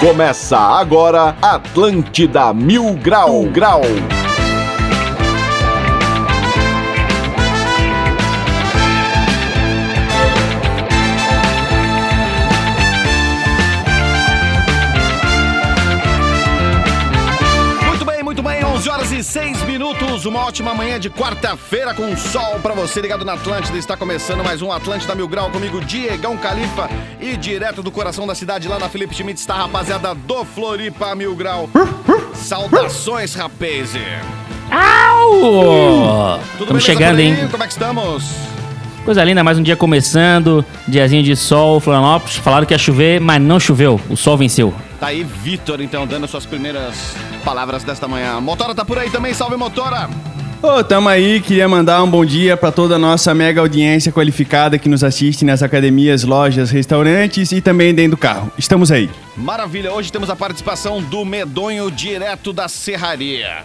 Começa agora Atlântida Mil Grau Grau. Uma ótima manhã de quarta-feira com sol pra você ligado na Atlântida. Está começando mais um Atlântida Mil Grau comigo, Diegão Califa e direto do coração da cidade lá na Felipe Schmidt está a rapaziada do Floripa Mil Grau. Saudações, rapaz. Au! Tudo Estamos chegando, hein? Como é que estamos? Coisa linda, mais um dia começando, diazinho de sol, Florianópolis. Falaram que ia chover, mas não choveu. O sol venceu. Tá aí Vitor, então, dando suas primeiras palavras desta manhã. Motora tá por aí também, salve Motora! Ô, tamo aí, queria mandar um bom dia pra toda a nossa mega audiência qualificada que nos assiste nas academias, lojas, restaurantes e também dentro do carro. Estamos aí. Maravilha, hoje temos a participação do Medonho direto da Serraria.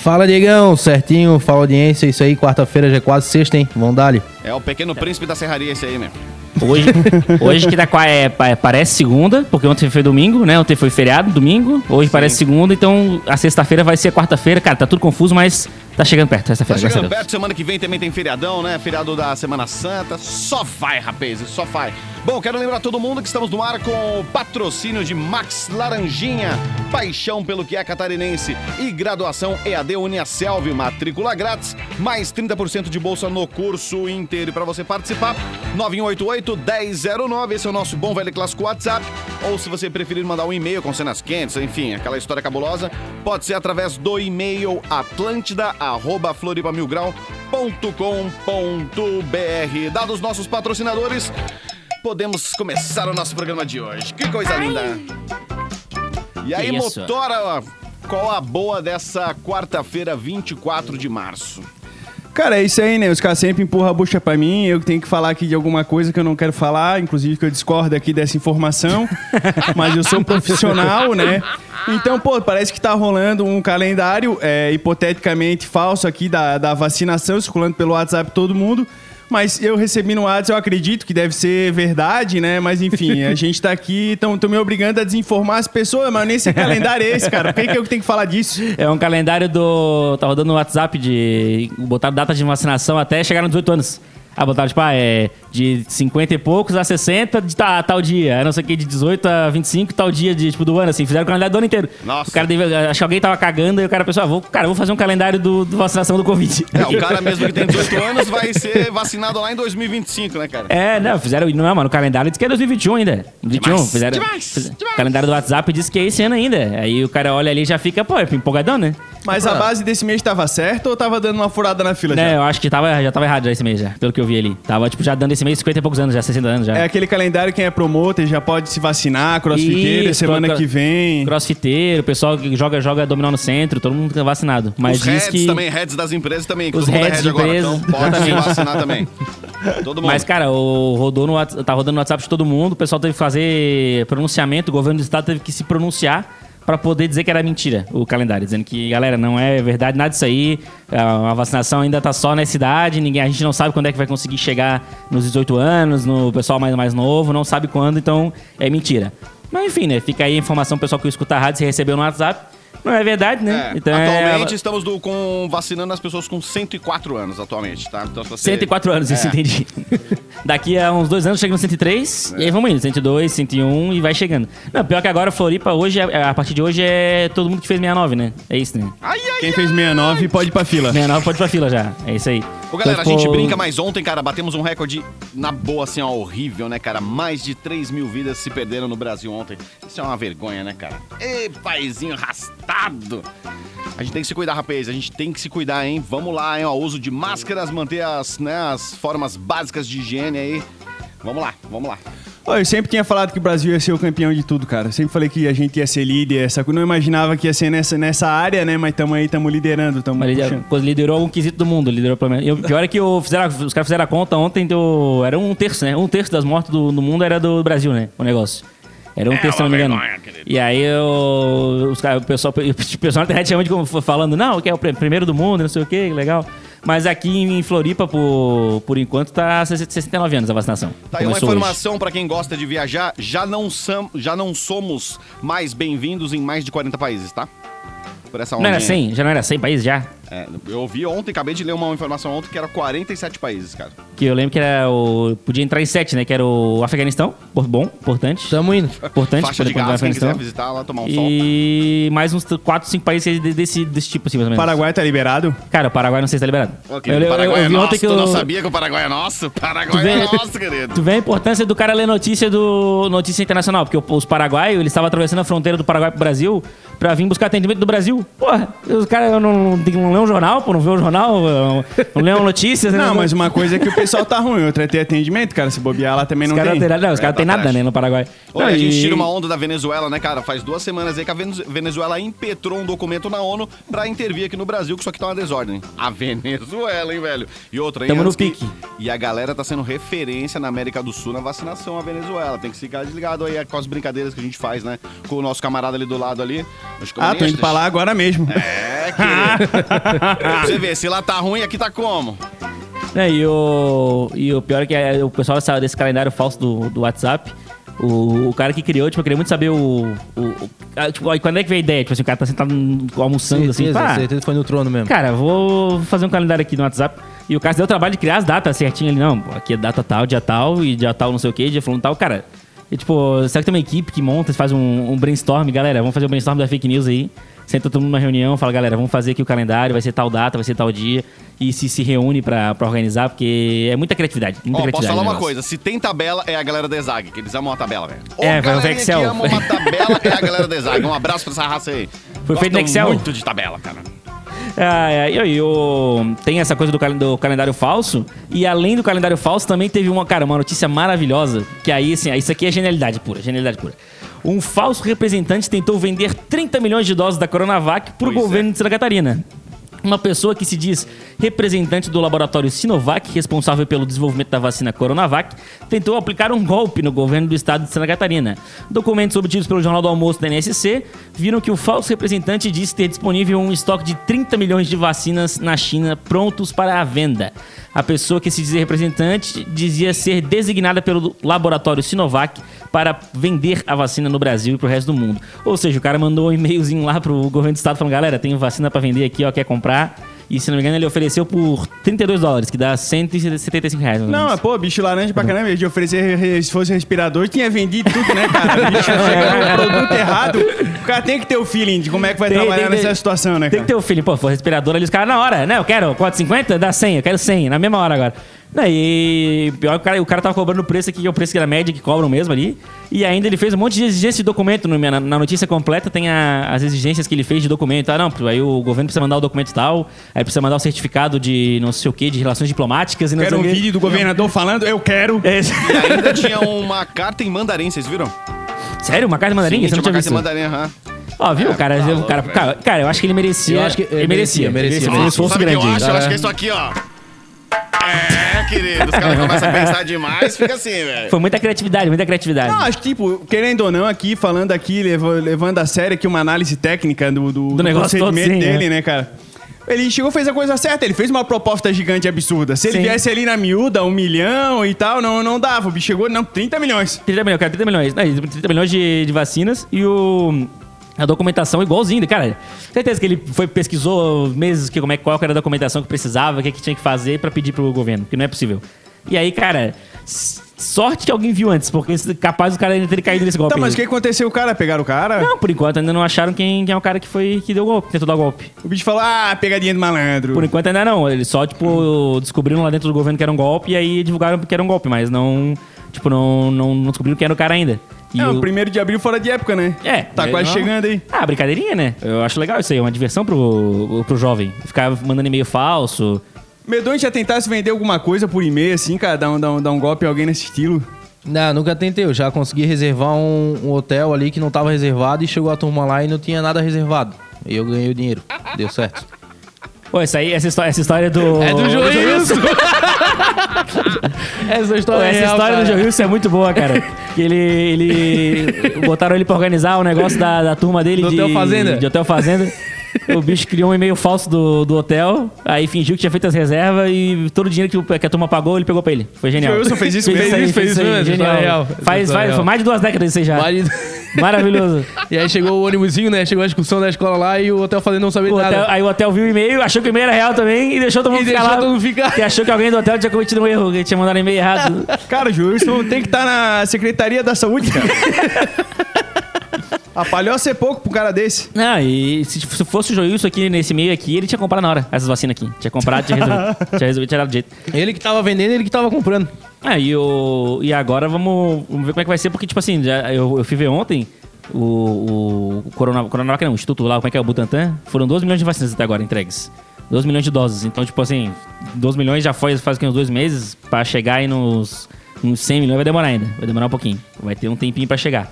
Fala, Diegão, certinho, fala audiência, isso aí, quarta-feira já é quase sexta, hein? Vamos dar-lhe. É o pequeno príncipe da serraria esse aí, meu. Hoje, hoje que tá, é, pa- parece segunda, porque ontem foi domingo, né? Ontem foi feriado, domingo. Hoje parece segunda, então a sexta-feira vai ser quarta-feira. Cara, tá tudo confuso, mas tá chegando perto. Tá Sexta-feira, graças a chegando perto, semana que vem também tem feriadão, né? Feriado da Semana Santa. Só vai, rapaz, só vai. Bom, quero lembrar todo mundo que estamos no ar com o patrocínio de Max Laranjinha, paixão pelo que é catarinense e graduação EAD Uniaselv, matrícula grátis, mais 30% de bolsa no curso inteiro. Para você participar, 9188-1009, esse é o nosso bom velho clássico WhatsApp. Ou se você preferir mandar um e-mail com cenas quentes, enfim, aquela história cabulosa, pode ser através do e-mail atlântida.floripamilgrau.com.br. Dados nossos patrocinadores, podemos começar o nosso programa de hoje. Que coisa linda! E aí, isso? motora, qual a boa dessa quarta-feira, 24 de março? Cara, é isso aí, né? Os caras sempre empurram a bucha pra mim, eu tenho que falar aqui de alguma coisa que eu não quero falar, inclusive que eu discordo aqui dessa informação, mas eu sou profissional, né? Então, pô, parece que tá rolando um calendário é, hipoteticamente falso aqui da, da vacinação, circulando pelo WhatsApp todo mundo. Mas eu recebi no WhatsApp, eu acredito que deve ser verdade, né? Mas enfim, a gente tá aqui, estão me obrigando a desinformar as pessoas, mas nem esse calendário é esse, cara. Por que, que eu tenho que falar disso? É um calendário do. Tá rodando no WhatsApp de. Botaram data de vacinação até chegar nos 18 anos. Ah, botaram, tipo, ah, é de 50 e poucos a 60 de ta- tal dia. Aí não sei o que, de 18 a 25 tal dia de, tipo, do ano, assim. Fizeram o calendário do ano inteiro. Nossa. O cara deve, acho que alguém tava cagando e o cara pensou, ah, vou, cara, vou fazer um calendário do, do vacinação do Covid. É, o cara mesmo que tem 18 anos vai ser vacinado lá em 2025, né, cara? É, não, fizeram. Não, mano, o calendário diz que é 2021 ainda. 21. Demais, fizeram. demais, fiz- demais. O calendário do WhatsApp diz que é esse ano ainda. Aí o cara olha ali e já fica, pô, é empolgadão, né? Mas a base desse mês tava certa ou tava dando uma furada na fila já? É, eu acho que tava, já tava errado já esse mês, já, pelo que eu vi ali. Tava, tipo, já dando esse mês 50 e poucos anos, já 60 anos já. É aquele calendário, quem é promoter já pode se vacinar, crossfiteiro, Isso, semana cro- que vem. Crossfiteiro, o pessoal que joga, joga dominó no centro, todo mundo tá vacinado. Mas Os diz heads que. também, heads das empresas também, que Os todo mundo é heads head de agora, empresa, então pode se exatamente. vacinar também. Todo mundo. Mas, cara, o rodou no, Whats- tá rodando no WhatsApp de todo mundo, o pessoal teve que fazer pronunciamento, o governo do estado teve que se pronunciar pra poder dizer que era mentira o calendário, dizendo que, galera, não é verdade nada disso aí, a vacinação ainda tá só nessa idade, ninguém, a gente não sabe quando é que vai conseguir chegar nos 18 anos, no pessoal mais, mais novo, não sabe quando, então é mentira. Mas enfim, né, fica aí a informação, pessoal que escuta a rádio, se recebeu no WhatsApp, não é verdade, né? É, atualmente estamos do- com, vacinando as pessoas com 104 anos atualmente, tá? Então, você... 104 anos, isso É. entendi. Daqui a uns dois anos chega no 103, e aí vamos indo, 102, 101 e vai chegando. Não, pior que agora Floripa, hoje, é- a partir de hoje é todo mundo que fez 69, né? É isso, né? Ai, ai, Quem fez 69 pode ir pra fila. 69 pode ir pra fila já, é isso aí. Ô, galera, a Então, gente ficou- brinca, mas ontem, cara, batemos um recorde na boa, assim, ó, horrível, né, cara? Mais de 3 mil vidas se perderam no Brasil ontem. Isso é uma vergonha, né, cara? Ê, paizinho A gente tem que se cuidar, rapaz. A gente tem que se cuidar, hein? Vamos lá, hein? Ó, uso de máscaras, manter as, né, as formas básicas de higiene aí. Vamos lá, vamos lá. Eu sempre tinha falado que o Brasil ia ser o campeão de tudo, cara. Sempre falei que a gente ia ser líder, essa coisa. Não imaginava que ia ser nessa, nessa área, né? Mas tamo aí, tamo liderando, tamo Mas liderou, puxando. coisa- liderou um quesito do mundo, liderou pelo menos. E o pior é que o, fizeram, os caras fizeram a conta ontem, era um terço, né? Um terço das mortes do, do mundo era do Brasil, né? O negócio. Era um terço, se não me engano. E aí o, os o pessoal, o pessoal na internet chama de como falando, não, que é o pr- primeiro do mundo, não sei o que, legal. Mas aqui em Floripa, por, por enquanto, tá 69 anos a vacinação. Tá aí uma informação pra quem gosta de viajar, já não, sam, já não somos mais bem-vindos em mais de 40 países, tá? Por essa Não era ondinha. 100? Já não era 100 países já? É, eu ouvi ontem, acabei de ler uma informação ontem que era 47 países, cara. Que eu lembro que era o... Podia entrar em 7, né? Que era o Afeganistão. por- Bom, importante. Tamo indo. Importante. Faixa de gás, quem quiser visitar lá, tomar um sol. E mais uns 4, 5 países de- desse, desse tipo, assim, mais ou menos. Paraguai tá liberado? Cara, o Paraguai não sei se tá liberado. Ok, eu, eu- Paraguai eu é vi nosso, ontem que tu eu... não sabia que o Paraguai é nosso? Paraguai Tu é vê- nosso, querido. Tu vê a importância do cara ler notícia do notícia internacional, porque os paraguaios, eles estavam atravessando a fronteira do Paraguai pro Brasil pra vir buscar atendimento do Brasil. Porra, os caras não, não, não um jornal, pô, não vê um jornal, não, não lê uma notícia. né? Não, mas uma coisa é que o pessoal tá ruim, outra é ter atendimento, cara. Se bobear lá também os não tem. não, não, os É, caras não tem nada, né, no Paraguai. Olha, Não, a gente e- tira uma onda da Venezuela, né, cara? Faz duas semanas aí que a Venez- Venezuela impetrou um documento na ONU pra intervir aqui no Brasil, que isso aqui tá uma desordem. A Venezuela, hein, velho? E outra, hein? Tamo no antes que- pique. E a galera tá sendo referência na América do Sul na vacinação a Venezuela. Tem que ficar desligado aí com as brincadeiras que a gente faz, né? Com o nosso camarada ali do lado ali. Ah, tô indo pra lá agora mesmo. É, querido. Pra você ver, se lá tá ruim, aqui tá como? É, e, o, e o pior é que é, o pessoal dessa- desse calendário falso do, do WhatsApp, o, o cara que criou, tipo, eu queria muito saber o. o, o- ah, tipo, aí quando é que veio a ideia? Tipo assim, o cara tá sentado almoçando assim. Certeza, pá, certeza que foi no trono mesmo. Cara, vou fazer um calendário aqui no WhatsApp. E o cara se deu o trabalho de criar as datas certinho ali. Não, aqui é data tal, dia tal, e dia tal não sei o que, dia falando tal. Cara, e tipo, será que tem uma equipe que monta, faz um, um brainstorm? Galera, vamos fazer um brainstorm da fake news aí. Senta todo mundo numa reunião, fala, galera, vamos fazer aqui o calendário, vai ser tal data, vai ser tal dia. E se se reúne pra, pra organizar, porque é muita criatividade. Muita Ó, posso criatividade falar no uma coisa, se tem tabela, é a galera da Exag, que eles amam a tabela, velho. Ô, É, vai galerinha Excel. que ama uma tabela é a galera da Exag. Um abraço pra essa raça aí. Foi feito no Gostam Excel? muito de tabela, cara. Ah, é, e aí, o- tem essa coisa do, calen- do calendário falso. E além do calendário falso, também teve uma, cara, uma notícia maravilhosa. Que aí, assim, isso aqui é genialidade pura, genialidade pura. Um falso representante tentou vender 30 milhões de doses da Coronavac pro Pois governo de Santa Catarina. Uma pessoa que se diz representante do laboratório Sinovac, responsável pelo desenvolvimento da vacina Coronavac, tentou aplicar um golpe no governo do estado de Santa Catarina. Documentos obtidos pelo Jornal do Almoço da NSC viram que o falso representante disse ter disponível um estoque de 30 milhões de vacinas na China prontos para a venda. A pessoa que se dizia representante dizia ser designada pelo laboratório Sinovac para vender a vacina no Brasil e pro resto do mundo. Ou seja, o cara mandou um e-mailzinho lá pro governo do estado falando: galera, tem vacina para vender aqui, ó, quer comprar? E se não me engano, ele ofereceu por 32 dólares, que dá 175 reais. Não, mas, pô, bicho laranja pra caramba, de oferecer, re- se fosse respirador, tinha vendido tudo, né, cara? Bicho, chega no produto errado. O cara tem que ter o feeling de como é que vai Tem- trabalhar tem nessa ter- situação, né, Tem cara? que ter o feeling, pô, for respirador ali, os caras na hora, né? Eu quero 4,50, dá 100, eu quero 100, na mesma hora agora. Não, e pior que o cara, o cara tava cobrando o preço aqui, que é o preço que era média que cobram mesmo ali. E ainda ele fez um monte de exigência de documento. no- Na, na notícia completa tem a- as exigências que ele fez de documento. Ah, não, aí o governo precisa mandar o documento tal, aí precisa mandar o certificado de não sei o que, de relações diplomáticas e não Quero sei um o quê. vídeo do governador falando, eu quero. É, E ainda tinha uma carta em mandarim, vocês viram? sério? Uma carta mandarim? Sim, Você tinha não uma tinha carta em mandarim, aham. Ó, viu? O cara, tá o louco, cara, cara, cara, eu acho que ele merecia. Eu acho que ele ele merecia, merecia. merecia, Foi um merecia. esforço Sabe o que grande. eu acho? Eu Ah. acho que é isso aqui, ó. É, querido. Os caras começam a pensar demais, fica assim, velho. Foi muita criatividade, muita criatividade. Não, acho que, tipo, querendo ou não, aqui, falando aqui, levando a sério aqui uma análise técnica do, do, do negócio todo, sim, dele, é. né, cara? Ele chegou e fez a coisa certa, ele fez uma proposta gigante absurda. Se ele Sim. viesse ali na miúda, um milhão e tal, não, não dava. O bicho chegou, não, 30 milhões. 30 milhões, cara, 30 milhões. Não, 30 milhões de, de vacinas e o. A documentação igualzinho, cara. Certeza que ele foi pesquisou meses que como é qual era a documentação que precisava, o que, que tinha que fazer pra pedir pro governo, que não é possível. E aí, cara, sorte que alguém viu antes, porque capaz o cara ainda ter caído nesse golpe. Tá, mas o que aconteceu? O cara pegaram o cara? Não, por enquanto ainda não acharam quem, quem é o cara que foi que deu o golpe, tentou dar o golpe. O bicho falou, ah, pegadinha do malandro. Por enquanto ainda não. Eles só, tipo, descobriram lá dentro do governo que era um golpe e aí divulgaram que era um golpe, mas não. Tipo, não, não, não descobriram quem era o cara ainda. E É, o- primeiro de abril fora de época, né? É. Tá é, quase não- chegando aí. Ah, brincadeirinha, né? Eu acho legal isso aí, é uma diversão pro, pro jovem. Ficar mandando e-mail falso. Medonho já tentasse vender alguma coisa por e-mail, assim, cara, dar um, dar um, dar um golpe em alguém nesse estilo. Não, nunca tentei. Eu já consegui reservar um, um hotel ali que não tava reservado e chegou a turma lá e não tinha nada reservado. E eu ganhei o dinheiro. Deu certo. Pô, essa aí, essa história, essa história do. É do Joilson! Essa Pô, história, essa é real, história do cara. Joilson é muito boa, cara. Que ele, ele. Botaram ele pra organizar o negócio da, da turma dele Do de. Hotel Fazenda? De Hotel Fazenda. O bicho criou um e-mail falso do, do hotel, aí fingiu que tinha feito as reservas e todo o dinheiro que, o- que a turma pagou, ele pegou pra ele. Foi genial. O Wilson fez isso fez mesmo? aí, Fez fez isso isso mesmo, genial. tá. Faz, Tá faz, foi mais de duas décadas isso aí já. Maravilhoso. E aí chegou o ônibusinho, né? Chegou a excursão da escola lá e o hotel fazendo não saber O nada. hotel- aí o hotel viu o e-mail, achou que o e-mail era real também e deixou todo mundo E ficar deixou lá. todo mundo ficar. Que achou que alguém do hotel tinha cometido um erro, que tinha mandado e-mail errado. Cara, o Wilson tem que estar na Secretaria da Saúde, cara. A palhoça é pouco pro cara desse. Não, e se se fosse o Joilson aqui nesse meio aqui, ele tinha comprado na hora essas vacinas aqui. Tinha comprado, tinha resolvido. tinha resolvido, tinha dado jeito. Ele que tava vendendo, ele que tava comprando. Ah, e, o, e agora vamos, vamos ver como é que vai ser, porque, tipo assim, já, eu, eu fui ver ontem o, o Corona, Coronavac, não, o Instituto lá, como é que é, o Butantan, foram 12 milhões de vacinas até agora entregues. 12 milhões de doses. Então, tipo assim, 12 milhões já foi faz uns dois meses, pra chegar aí nos, nos 100 milhões vai demorar ainda. Vai demorar um pouquinho. Vai ter um tempinho pra chegar.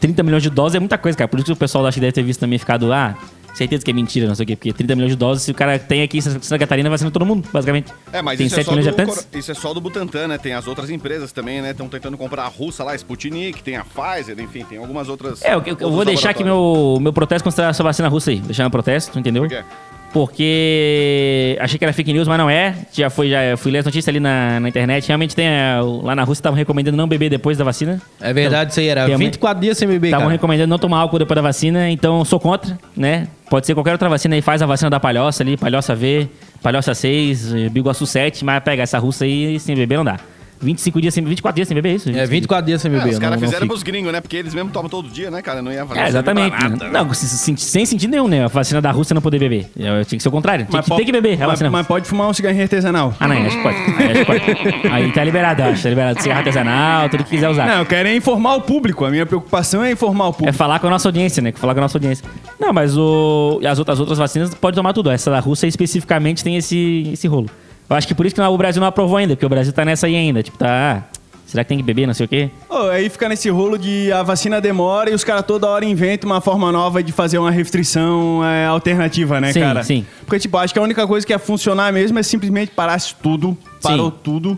30 milhões de doses é muita coisa, cara. Por isso que o pessoal acho que deve ter visto também ficado, ah, certeza que é mentira, não sei o quê. Porque 30 milhões de doses, se o cara tem aqui em Santa Catarina, vacina todo mundo, basicamente. É, mas tem isso, é 7 só milhões de do, habitantes. Cor- isso é só do Butantan, né? Tem as outras empresas também, né? Estão tentando comprar a russa lá, Sputnik, tem a Pfizer, enfim, tem algumas outras. É, eu, eu- vou deixar aqui meu, meu protesto contra essa vacina russa aí. Deixar meu protesto, entendeu? Por quê? Porque achei que era fake news, mas não é. Já foi, já fui ler as notícias ali na, na internet. Realmente tem. o- Lá na Rússia estavam recomendando não beber depois da vacina. É verdade, isso aí era Tem uma- 24 dias sem beber, Estavam recomendando não tomar álcool depois da vacina, então sou contra, né? Pode ser qualquer outra vacina aí, faz a vacina da palhoça ali, palhoça V, palhoça 6, eh, Biguaçu 7, mas pega essa russa aí sem beber não dá. 25 dias sem 24 dias sem beber, é isso? É 24 dias sem É, beber. os caras fizeram pros gringos, né? Porque eles mesmo tomam todo dia, né, cara? Não ia fazer É, exatamente. Não, se- se- sem sentido nenhum, né? A vacina da Rússia não poder beber. Eu, tinha que ser o contrário. Tinha que, tem que beber a mas, vacina. mas pode fumar um cigarrinho artesanal. Ah, não, acho que pode. Aí, acho que pode. Aí tá liberado, acho. Tá liberado. Cigarro artesanal, tudo que quiser usar. Não, eu quero é informar o público. A minha preocupação é informar o É público. falar com a nossa audiência, né? Falar com a nossa audiência. Não, mas o... e as outras, as outras vacinas pode tomar tudo. Essa da Rússia especificamente tem esse, esse rolo. Eu acho que por isso que o Brasil não aprovou ainda, porque o Brasil tá nessa aí ainda. Tipo, tá. ah, será que tem que beber, não sei o quê? Ô, aí fica nesse rolo de a vacina demora e os caras toda hora inventam uma forma nova de fazer uma restrição é, alternativa, né, Sim, cara? sim. Porque, tipo, acho que a única coisa que ia funcionar mesmo é simplesmente parasse tudo, parou tudo.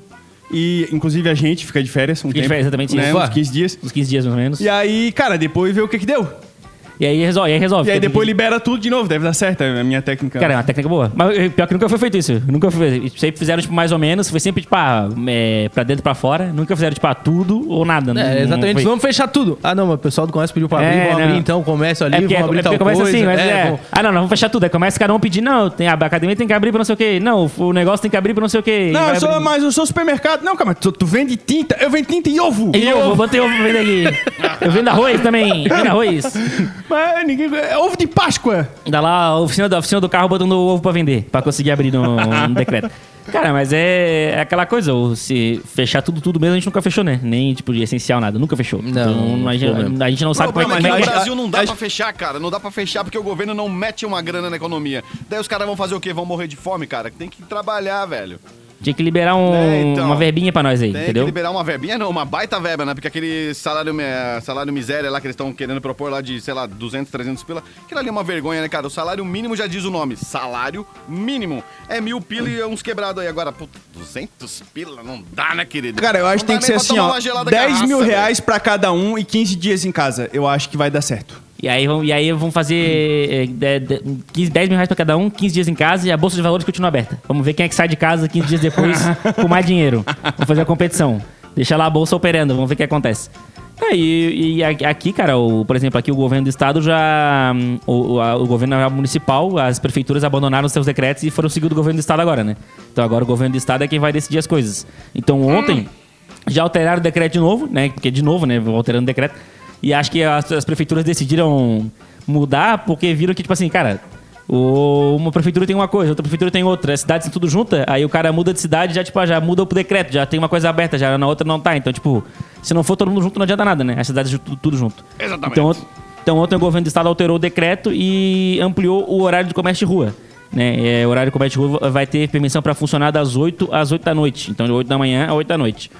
E, inclusive, a gente fica de férias um Fica de tempo, férias, exatamente né, isso. uns 15 dias. Uns 15 dias, mais ou menos. E aí, cara, depois vê o que que deu. E aí resolve. E aí, resolve. E aí depois libera tudo de novo, deve dar certo é a minha técnica. Cara, é uma técnica boa. Mas eh, pior que nunca foi feito isso. Nunca foi. Sempre fizeram, tipo, mais ou menos. Foi sempre, tipo, ah, é, pra dentro e pra fora. Nunca fizeram, tipo, ah, tudo ou nada. Não- É, não exatamente. foi. Vamos fechar tudo. Ah, não, mas o pessoal do comércio pediu pra abrir. É, vamos não. abrir então o comércio ali, É porque, vamos é abrir porque tal começa coisa. assim, mas é, é. Ah, não, não, vamos fechar tudo. Aí começa cada um pedir, não, tem, a academia tem que abrir pra não sei o quê. Não, o negócio tem que abrir pra não sei o quê. Não, eu sou, abrir- mas eu sou supermercado. Não, cara, mas tu, tu vende tinta? Eu vendo tinta e ovo. E ovo, botei ovo pra vender aqui. Eu vendo arroz também, vendo arroz. Mas ninguém... É ovo de Páscoa. Ainda lá a oficina, da oficina do carro botando o ovo pra vender, pra conseguir abrir no, no decreto. Cara, mas é, é aquela coisa, o- se fechar tudo, tudo mesmo, a gente nunca fechou, né? Nem, tipo, de essencial, nada. Nunca fechou. Não, então, a, gente, a gente não O sabe como é, que que no Brasil não dá a- pra fechar, cara. Não dá pra fechar porque o governo não mete uma grana na economia. Daí os caras vão fazer o quê? Vão morrer de fome, cara. Tem que trabalhar, velho. Tinha que liberar um- É, então. uma verbinha pra nós aí, Tem entendeu? que liberar uma verbinha, não, uma baita verba, né? Porque aquele salário, me- salário miséria lá que eles estão querendo propor lá de, sei lá, 200, 300 pila, aquilo ali é uma vergonha, né, cara? O salário mínimo já diz o nome. Salário mínimo. É mil pila e uns quebrados aí. Agora, puta, 200 pila? Não dá, né, querido? Cara, eu acho que tem que ser assim, ó. uma gelada 10 garrafa, mil velho. reais pra cada um e 15 dias em casa. Eu acho que vai dar certo. E aí, vão- e aí vão fazer de- 15, 10 mil reais pra cada um, 15 dias em casa e a bolsa de valores continua aberta. Vamos ver quem é que sai de casa 15 dias depois com mais dinheiro. Vamos fazer a competição. Deixa lá a bolsa operando, vamos ver o que acontece. É, e, e aqui, cara, o- por exemplo, aqui o governo do estado já. hum, O, a- o governo municipal, as prefeituras abandonaram seus decretos e foram seguir o do governo do estado agora, né? Então agora o governo do estado é quem vai decidir as coisas. Então ontem já alteraram o decreto de novo, né? Porque de novo, né? Alterando o decreto. E acho que as, as prefeituras decidiram mudar porque viram que, tipo assim, cara, o- uma prefeitura tem uma coisa, outra prefeitura tem outra, as cidades são tudo juntas, aí o cara muda de cidade já, tipo, ah, já muda pro decreto, já tem uma coisa aberta, já na outra não tá. Então, tipo, se não for todo mundo junto, não adianta nada, né? As cidades tudo, tudo junto. Exatamente. Então, então ontem o governo do estado alterou o decreto e ampliou o horário de comércio de rua. Né? É, o horário de comércio de rua vai ter permissão para funcionar das 8 às 8 da noite. Então, de 8 da manhã a 8 da noite.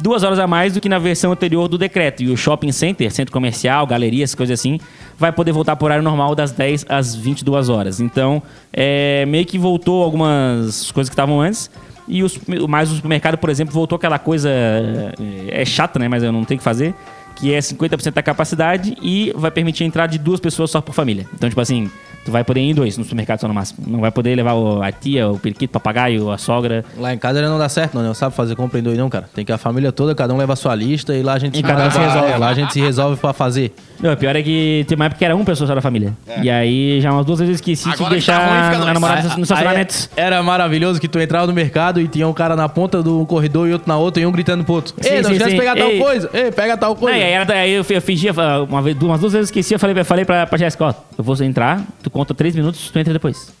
Duas horas a mais do que na versão anterior do decreto. E o shopping center, centro comercial, galerias, coisas assim, vai poder voltar o horário normal das 10 às 22 horas. Então, é, meio que voltou algumas coisas que estavam antes. E os, mais o supermercado, por exemplo, voltou aquela coisa. É, é chata, né? Mas eu não tenho que fazer. Que é 50% da capacidade e vai permitir a entrada de duas pessoas só por família. Então, tipo assim, Tu vai poder ir em dois no supermercado só no máximo. Não vai poder levar o- a tia, o periquito, o papagaio, a sogra. Lá em casa ele não dá certo, não, não sabe fazer compra em dois, não, cara. Tem que a família toda, cada um leva a sua lista e lá a gente E cada um se resolve. lá a gente se resolve pra fazer. Não, o pior é que tem uma época que era uma pessoa só da família. E aí já umas duas vezes eu esqueci de Agora que tá ruim, deixar fica a namorada no estacionamento. Era maravilhoso que tu entrava no mercado e tinha um cara na ponta do corredor e outro na outra e um gritando pro outro. Sim, Ei, não sim, esquece de sim. pegar tal Ei. coisa. Ei, pega tal Não, coisa. e aí, era, aí eu, eu fingia, uma vez, umas duas vezes eu esqueci, eu falei, eu falei pra, pra Jéssica, ó, eu vou entrar, tu conta três minutos, tu entra depois.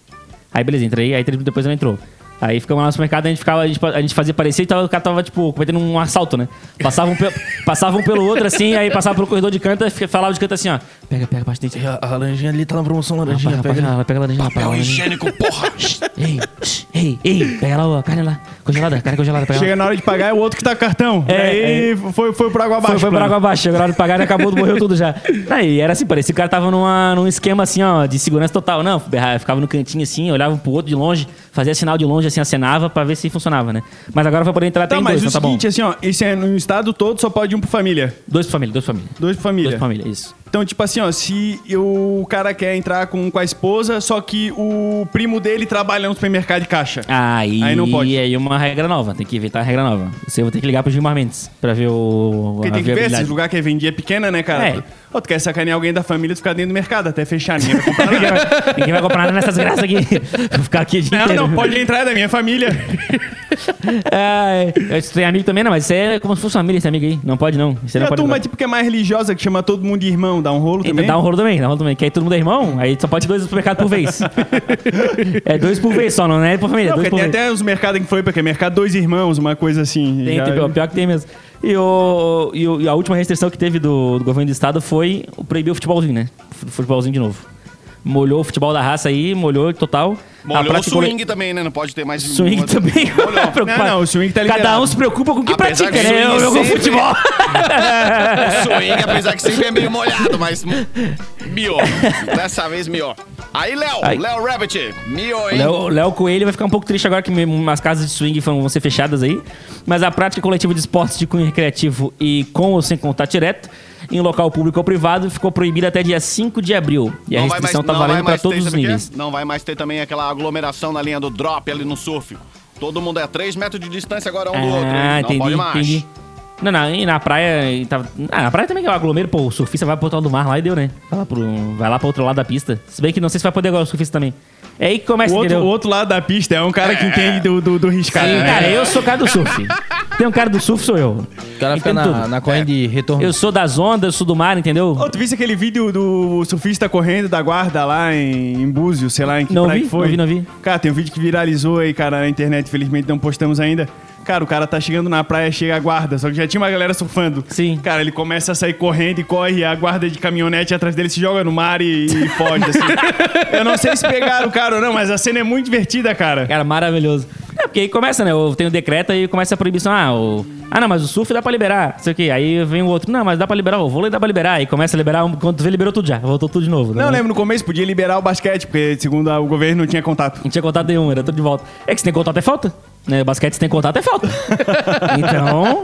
Aí beleza, entrei, aí três minutos depois ela entrou. Aí ficamos lá no supermercado, a gente, ficava, a gente, a gente fazia parecer e tava, o cara tava, tipo, cometendo um assalto, né? Passavam, pe, passavam um pelo outro, assim, aí passava pelo corredor de canto, e falava de canto assim, ó, pega, pega bastante. A, a laranjinha ali tá na promoção, laranjinha. Rapaz, pega rapaz, pega a laranjinha, Papel higiênico, porra! Ei, ei, ei, pega lá a carne lá, congelada, carne congelada, pega lá. Chega na hora de pagar, é o outro que tá com cartão. É, aí foi, foi por água Foi, abaixo. foi por plano. água abaixo, chegou na hora de pagar e acabou, morreu tudo já. Aí era assim, parecia que o cara tava numa, num esquema assim, ó, de segurança total. Não, ficava no cantinho assim, olhava pro outro de longe, fazia sinal de longe, assim, acenava pra ver se funcionava, né? Mas agora vai poder entrar até Tá, em mas dois, o então tá bom. seguinte, assim, ó, isso é no estado todo só pode um por família. Dois por família, dois por família. Dois por família. Dois por família, isso. Então, tipo assim, ó, se o cara quer entrar com, com a esposa, só que o primo dele trabalha no supermercado de caixa. Aí, Aí não pode. aí uma regra nova, tem que inventar a regra nova. Você vai ter que ligar pro Gilmar Mendes pra ver o. Porque tem que ver, esse lugar que é vendia é pequena, né, cara? É. Ô, tu quer sacanear alguém da família, tu ficar dentro do mercado até fechar. Ninguém vai comprar Ninguém nada. vai, ninguém vai comprar nada nessas graças aqui. Vou ficar aqui dia Não, inteiro. não, pode entrar, é da minha família. É, eu tenho amigo também, não, mas isso é como se fosse família, esse amigo aí. Não pode, não. Isso E não a pode turma, levar. tipo, que é mais religiosa, que chama todo mundo de irmão, dá um rolo também? Dá um rolo também, dá um rolo também. Que aí todo mundo é irmão, aí só pode dois supermercados por vez. é dois por vez só, não é por família. Não, dois por tem vez. até os mercados que foi, porque é mercado dois irmãos, uma coisa assim. Tem, Já- tem, pior que tem mesmo. E, o, e, a última restrição que teve do, do governo do estado foi proibir o futebolzinho, né? Fu- Futebolzinho de novo. Molhou o futebol da raça aí, molhou total. Molhou o swing também, né? Não pode ter mais... Swing também. Preocupado. Não, não, o swing tá Cada liberado. um se preocupa com o que Apesar pratica, que né? Eu jogo sempre- futebol. O swing, apesar que sempre é meio molhado, mas miou. Dessa vez miou. Aí, Léo. Léo Rabbit, miou, hein? Léo, Léo Coelho vai ficar um pouco triste agora que as casas de swing vão vão ser fechadas aí. Mas a prática coletiva de esportes de cunho recreativo e com ou sem contato direto em local público ou privado ficou proibida até dia 5 de abril. E a Não vai restrição tá vai valendo para mais todos ter, os níveis. Não vai mais ter também aquela aglomeração na linha do drop ali no surf. Todo mundo é a 3 metros de distância agora um do outro. Ah, Não entendi, pode mais. entendi. Não, não, e na praia. e tava- ah, na praia também que é o aglomero, pô, o surfista vai pro outro lado do mar lá e deu, né? Vai lá, pro, vai lá pro outro lado da pista. Se bem que não sei se vai poder agora o surfista também. É aí que começa, O outro, o outro lado da pista é um cara que entende do, do, do riscar. Sim, né? cara, eu sou cara do surf. Tem um cara do surf, sou eu. O cara fica Entendo na, tudo. na corrente de retorno. Eu sou das ondas, eu sou do mar, entendeu? Ô, tu viste aquele vídeo do surfista correndo da guarda lá em, em Búzios, sei lá em que Não praia vi, que foi? não vi, não vi. Cara, tem um vídeo que viralizou aí, cara, na internet, infelizmente não postamos ainda. Cara, o cara tá chegando na praia, chega a guarda, só que já tinha uma galera surfando. Sim. Cara, ele começa a sair correndo e corre, e a guarda de caminhonete atrás dele se joga no mar e, e foge, assim. Eu não sei se pegaram o cara ou não, mas a cena é muito divertida, cara. Cara, maravilhoso. É, porque aí começa, né? Tenho o decreto e começa a proibição. Ah, o... ah, não, mas o surf dá pra liberar. Não sei o quê. Aí vem o outro. Não, mas dá pra liberar. O vôlei dá pra liberar. Aí começa a liberar. Quando tu vê, liberou tudo já. Voltou tudo de novo. Não, né? lembro no começo, podia liberar o basquete, porque segundo o governo não tinha contato. Não tinha contato nenhum, era tudo de volta. É que se tem contato é falta. Né? Basquete se tem contato é falta. então.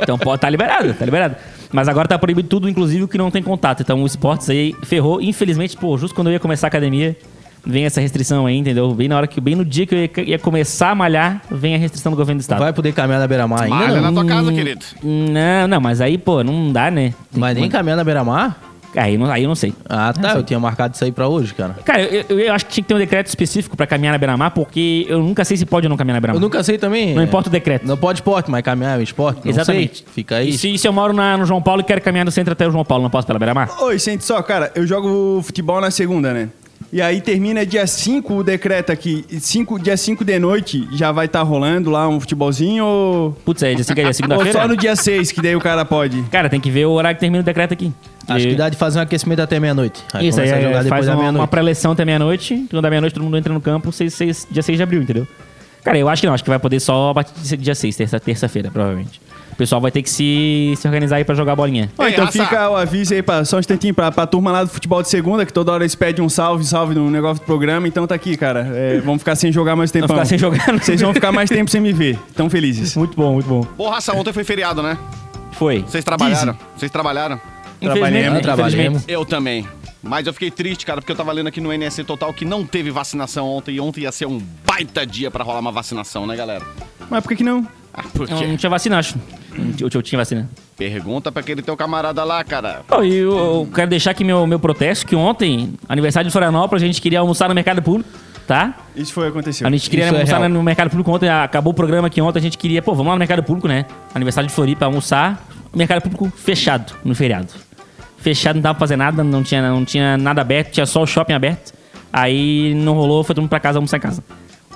Então pode tá liberado, tá liberado. Mas agora tá proibido tudo, inclusive o que não tem contato. Então o esportes aí ferrou. Infelizmente, pô, justo quando eu ia começar a academia, vem essa restrição aí, entendeu? Bem na hora que. Bem no dia que eu ia, ia começar a malhar, vem a restrição do governo do estado. Vai poder caminhar na beira-mar ainda? Malha não? na tua casa, Hum, querido. Não, não, mas aí, pô, não dá, né? Tem Mas que- nem caminhar na beira-mar? Aí, não- aí eu não sei. Ah, tá. Eu tinha marcado isso aí pra hoje, cara. Cara, eu, eu- eu acho que tinha que ter um decreto específico pra caminhar na beira-mar, porque eu nunca sei se pode ou não caminhar na Eu beira-mar. nunca sei também. Não é, importa o decreto. Não pode esporte, mas caminhar é esporte? Não Exatamente. sei. Fica aí. E se, se eu moro na- no João Paulo e quero caminhar do centro até o João Paulo, não posso pela beira-mar? Oi, sente só, cara, eu jogo futebol na segunda, né? E aí termina dia 5 o decreto aqui. Cinco, dia 5 de noite já vai estar rolando lá um futebolzinho ou. Putz, é dia cinco- é dia Ou segunda-feira? só no dia 6, que daí o cara pode. Cara, tem que ver o horário que termina o decreto aqui. Acho que dá de fazer um aquecimento até meia-noite. Isso, aí começa a jogar é, depois faz da uma, uma meia-noite. pré-eleção até meia-noite. Quando da meia-noite todo mundo entra no campo, seis, seis, dia 6 de abril, entendeu? Cara, eu acho que não. Acho que vai poder só a partir de dia 6, terça- terça-feira, provavelmente. O pessoal vai ter que se, se organizar aí pra jogar a bolinha. Ó, Ei, então raça. fica o aviso aí, pra, só um instantinho, pra, pra turma lá do futebol de segunda, que toda hora eles pedem um salve, salve no negócio do programa. Então tá aqui, cara. É, vamos ficar sem jogar mais tempo. ficar sem jogar, não. Vocês vão ficar mais tempo sem me ver. Tão felizes. Muito bom, muito bom. Porra, raça, ontem foi feriado, né? Foi. Vocês trabalharam? Vocês trabalharam? Trabalhamos, trabalhamos. Eu também. Mas eu fiquei triste, cara, porque eu tava lendo aqui no NSC Total que não teve vacinação ontem e ontem ia ser um baita dia pra rolar uma vacinação, né, galera? Mas por que que não? Ah, por Não, quê? não tinha vacina, acho. Não tinha- Eu tinha vacina. Pergunta pra aquele teu camarada lá, cara. E eu, eu quero deixar aqui meu, meu protesto, que ontem, aniversário de Florianópolis, a gente queria almoçar no mercado público, tá? Isso foi o aconteceu. A gente queria Isso é almoçar real. no mercado público ontem, acabou o programa aqui ontem, a gente queria, pô, vamos lá no mercado público, né? Aniversário de Floripa, almoçar, mercado público fechado no feriado. Fechado, não dava pra fazer nada, não tinha, não tinha nada aberto, tinha só o shopping aberto. Aí não rolou, foi todo mundo pra casa almoçar em casa.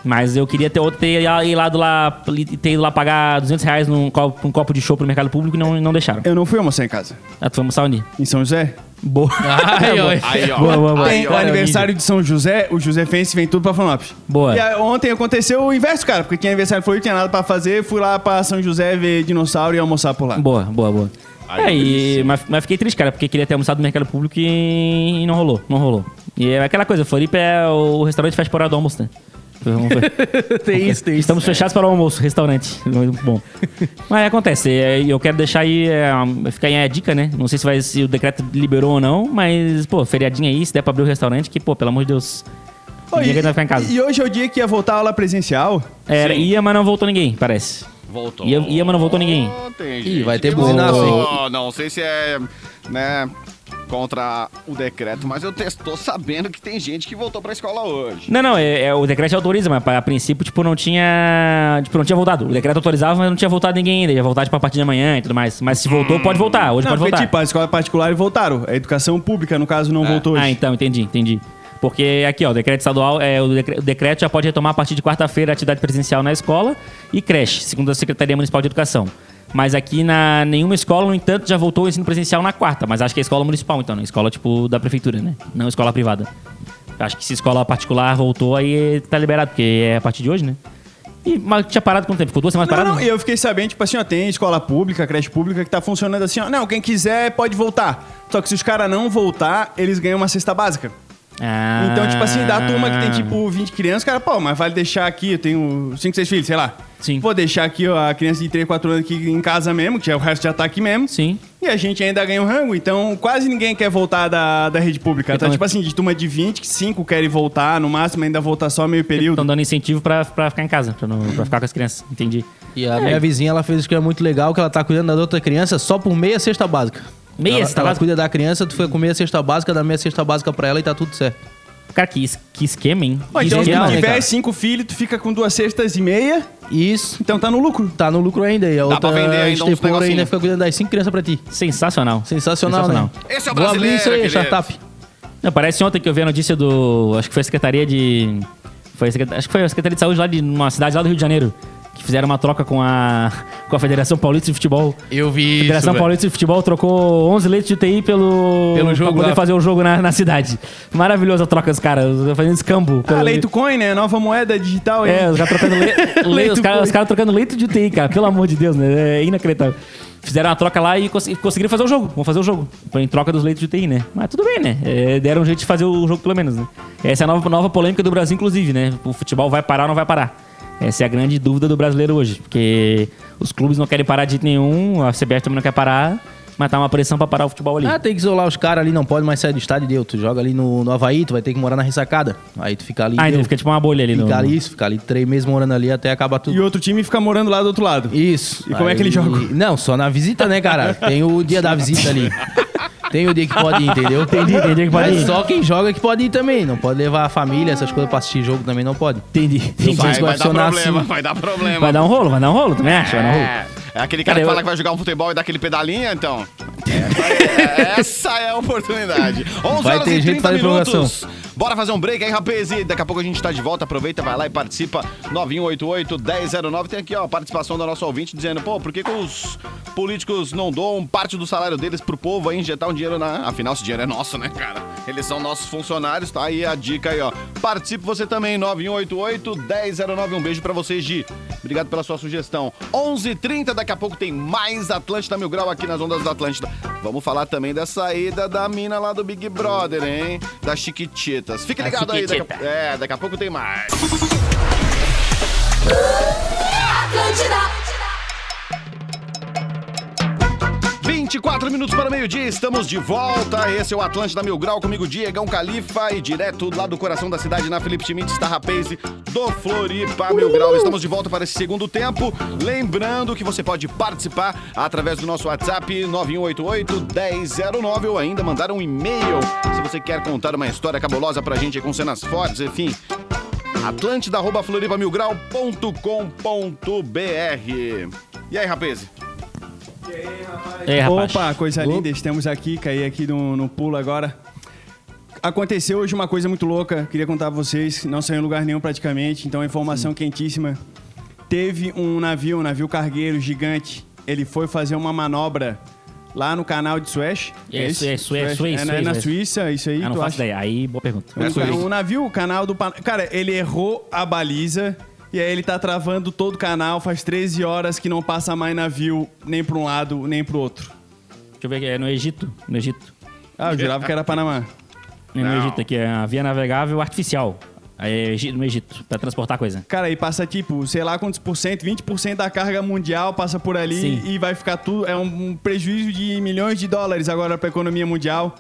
Mas eu queria ter, ter ir lá, do lá, ter ido lá pagar 200 reais num copo, um copo de show pro mercado público e não, não deixaram. Eu não fui almoçar em casa. Ah, tu foi almoçar onde? Em São José. Boa. Ai, ai. Aí, ó. Boa, boa, boa. Aí, Tem ó. o aniversário de São José, o José Fense vem tudo pra Florianópolis. Boa. E aí, ontem aconteceu o inverso, cara, porque tinha aniversário foi, tinha nada pra fazer, fui lá pra São José ver dinossauro e almoçar por lá. Boa, boa, boa. Aí, é, e, mas, mas fiquei triste, cara, porque queria ter almoçado no mercado público e, e não rolou, não rolou. E é aquela coisa, Floripa é o restaurante fecha para a hora do almoço, né? Vamos ver. tem isso, tem isso. Estamos fechados para o almoço, restaurante. Muito bom. Mas acontece, é, eu quero deixar aí, é, ficar aí a dica, né? Não sei se, vai, se o decreto liberou ou não, mas, pô, feriadinho aí, se der pra abrir o restaurante, que, pô, pelo amor de Deus, Ô, ninguém vai ficar em casa. e hoje é o dia que ia voltar a aula presencial. Era, Sim. ia, mas não voltou ninguém, parece. Voltou. Ia- ia, mas não voltou ninguém. Tem Ih, vai ter buzinaço. Não sei se é, né, contra o decreto, mas eu estou sabendo que tem gente que voltou pra escola hoje. Não, não, é, é- o decreto autoriza, mas a princípio, tipo, não tinha. Tipo, não tinha voltado. O decreto autorizava, mas não tinha voltado ninguém ainda. Ia voltar, tipo, a partir de amanhã e tudo mais. Mas se voltou, pode voltar. Hoje não, pode porque, voltar. tipo, as escolas particulares voltaram. A educação pública, no caso, não voltou hoje. Ah, então, entendi, entendi. Porque aqui, ó, o decreto estadual, é, o decreto já pode retomar a partir de quarta-feira a atividade presencial na escola e creche, segundo a Secretaria Municipal de Educação. Mas aqui na nenhuma escola, no entanto, já voltou o ensino presencial na quarta. Mas acho que é escola municipal, então, né? Escola, tipo, da prefeitura, né? Não escola privada. Acho que se escola particular voltou, aí tá liberado, porque é a partir de hoje, né? E, mas tinha parado quanto tempo? Ficou duas semanas Não, parado? não, e eu fiquei sabendo, tipo assim, ó, tem escola pública, creche pública que tá funcionando assim, ó. Não, quem quiser pode voltar. Só que se os caras não voltar, eles ganham uma cesta básica. Ah. Então, tipo assim, da turma que tem, tipo, 20 crianças, cara, pô, mas vale deixar aqui, eu tenho 5, 6 filhos, sei lá. Sim. Vou deixar aqui ó, a criança de 3, 4 anos aqui em casa mesmo, que já- o resto já tá aqui mesmo. Sim. E a gente ainda ganha um rango, então quase ninguém quer voltar da, da rede pública. Então- tá tipo assim, de turma de 20, 5 querem voltar, no máximo ainda voltar só meio período. Estão dando incentivo pra, pra ficar em casa, pra, não, pra ficar com as crianças. Entendi. E a minha vizinha, ela fez isso que é muito legal, que ela tá cuidando da outra criança só por meia cesta básica. Meia ela, cesta ela básica? cuida da criança, tu foi com meia cesta básica, dá meia cesta básica pra ela e tá tudo certo. Cara, que, es- que esquema, hein? Ó, Que então, se esquema, tu né, tiver cara? 5 filhos, tu fica com duas cestas e meia, Isso então tá no lucro. tá no lucro ainda. E a Dá pra outra vender ainda uns estepora negocinho. ainda fica cuidando das cinco crianças pra ti. Sensacional. Sensacional, né? Esse é o Vou abrir brasileiro, isso aí, querido. startup. Não, parece ontem que eu vi a notícia do. Acho que foi a Secretaria de. Foi a acho que foi a Secretaria de Saúde lá de uma cidade lá do Rio de Janeiro. Que fizeram uma troca com a, com a Federação Paulista de Futebol. Eu vi A Federação Paulista de Futebol trocou 11 leitos de UTI pelo, Pelo jogo pra poder lá. fazer o jogo na, na cidade. Maravilhosa a troca dos caras, fazendo escambo. Ah, leito coin, né? Nova moeda digital aí. É, os caras trocando le... le- Leito os caras caras trocando leito de UTI, cara. Pelo amor de Deus, né? É inacreditável. Fizeram a troca lá e cons- e conseguiram fazer o jogo. Vão fazer o jogo. Em troca dos leitos de UTI, né? Mas tudo bem, né? É, deram um jeito de fazer o jogo pelo menos, né? Essa é a nova, nova polêmica do Brasil, inclusive, né? O futebol vai parar ou não vai parar? Essa é a grande dúvida do brasileiro hoje. Porque os clubes não querem parar de jeito nenhum, a CBF também não quer parar, mas tá uma pressão pra parar o futebol ali. Ah, tem que isolar os caras ali, não pode mais sair do estádio deu. Tu joga ali no, no Havaí, tu vai ter que morar na ressacada. Aí tu fica ali. Ah, então fica tipo uma bolha ali. Fica ali, isso, fica ali três meses morando ali até acabar tudo. E outro time fica morando lá do outro lado. Isso. E como é que ele joga? Não, só na visita, né, cara? Tem o dia da visita ali. Tem o dia que pode ir, entendeu? Entendi, entendi que pode Mas ir. só quem joga que pode ir também. Não pode levar a família, essas coisas pra assistir jogo também não pode. Entendi. Vai, vai dar problema, assim. vai dar problema. Vai dar um rolo, vai dar um rolo, também acha? Vai dar um rolo. É, é aquele cara Cara, que eu- fala que vai jogar um futebol e dá aquele pedalinho, então. É, essa é a oportunidade. 11 Vai horas ter e jeito de 30 fazer minutos. Bora fazer um break aí, rapaz. E daqui a pouco a gente tá de volta. Aproveita, vai lá e participa. 9188-1009. Tem aqui, ó, a participação do nosso ouvinte dizendo: pô, por que, que os políticos não doam parte do salário deles pro povo aí injetar um dinheiro na. Afinal, esse dinheiro é nosso, né, cara? Eles são nossos funcionários, tá aí a dica aí, ó. Participe você também, 9188-1009. Um beijo pra vocês, Gi. Obrigado pela sua sugestão. 11h30, daqui a pouco tem mais Atlântida Mil Grau aqui nas ondas da Atlântida. Vamos falar também da saída da mina lá do Big Brother, hein? Das Chiquititas. Fique ligado aí. Daqui a... É, daqui a pouco tem mais. Atlântida. 24 Quatro minutos para meio-dia, estamos de volta. Esse é o Atlântida Mil Grau, comigo Diegão Califa e direto lá do coração da cidade, na Felipe Schmidt, Starrapace, do Floripa Mil Grau. Estamos de volta para esse segundo tempo. Lembrando que você pode participar através do nosso WhatsApp 9188-1009 ou ainda mandar um e-mail se você quer contar uma história cabulosa pra gente com cenas fortes, enfim. atlantida.floripamilgrau.com.br E aí, rapaz? É, rapaz. Opa, coisa linda, estamos aqui, caí aqui no, no pulo agora. Aconteceu hoje uma coisa muito louca, queria contar pra vocês, não saiu em lugar nenhum praticamente, então informação quentíssima. Teve um navio, um navio cargueiro gigante, ele foi fazer uma manobra lá no canal de Suez. É, esse? Suez, Suez, Suez, É, na- é Suez, na Suez. Suíça, isso aí. Ah, não tu faço acha? ideia. Aí, boa pergunta. O, ca- o navio, o canal do... Pan- Cara, ele errou a baliza e aí ele tá travando todo o canal. Faz 13 horas que não passa mais navio nem pra um lado, nem pro outro. Deixa eu ver aqui. É no Egito. No Egito. Ah, eu jurava que era Panamá. É no Não. Egito aqui. É a via navegável artificial. Aí é Egi- no Egito. Pra transportar coisa. Cara, aí passa tipo, sei lá quantos por cento, 20% da carga mundial passa por ali Sim. e vai ficar tudo. É um, um prejuízo de milhões de dólares agora pra economia mundial.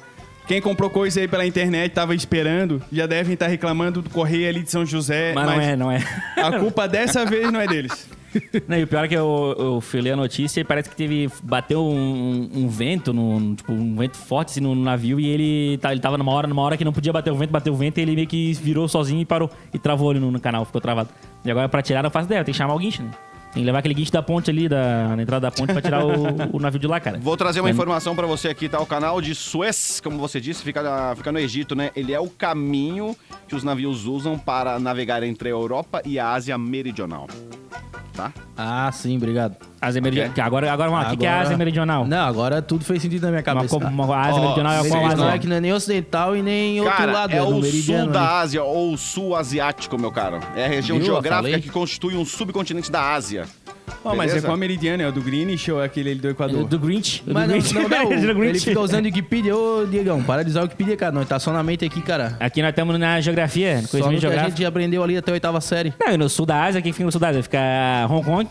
Quem comprou coisa aí pela internet tava esperando, já devem estar reclamando do correio ali de São José. Mas, não é, não é. A culpa dessa vez não é deles. Não, e o pior é que eu, eu fui ler a notícia e parece que teve. Bateu um, um vento, no, tipo, um vento forte assim, no, no navio e ele, tá, ele tava numa hora, numa hora que não podia bater o vento, bateu o vento e ele meio que virou sozinho e parou. E travou ali no, no canal, ficou travado. E agora pra tirar não faço ideia, tem que chamar o guincho, né? Tem que levar aquele guincho da ponte ali, da, na entrada da ponte, pra tirar o, o navio de lá, cara. Vou trazer uma Mas- informação pra você aqui, tá? O canal de Suez, como você disse, fica, na- fica no Egito, né? Ele é o caminho que os navios usam para navegar entre a Europa e a Ásia Meridional. Tá? Ah, sim, obrigado. Ásia Meridional. Agora, agora vamos lá, o que, que é Ásia Meridional? Não, agora tudo fez sentido na minha Uma, cabeça. co- uma, a Ásia Ó, Meridional é qual Meridional Não Ásia? é que não é nem ocidental e nem outro Cara, lado. é no o sul da ali. Ásia ou o sul asiático, meu caro. É a região Viu? Geográfica que constitui um subcontinente da Ásia. Ó, mas é qual meridiano? É o do Greenwich ou é aquele ali do Equador? Do Grinch. Do Mas não, Grinch. não, não, Do ele Grinch. fica usando Wikipedia. Ô, Diegão, para de usar o Wikipedia, cara. Não, tá só na mente aqui, cara. Aqui nós estamos na geografia, no Só no conhecimento que a gente aprendeu ali até a oitava série. Não, e no sul da Ásia, quem fica no sul da Ásia? Fica Hong Kong,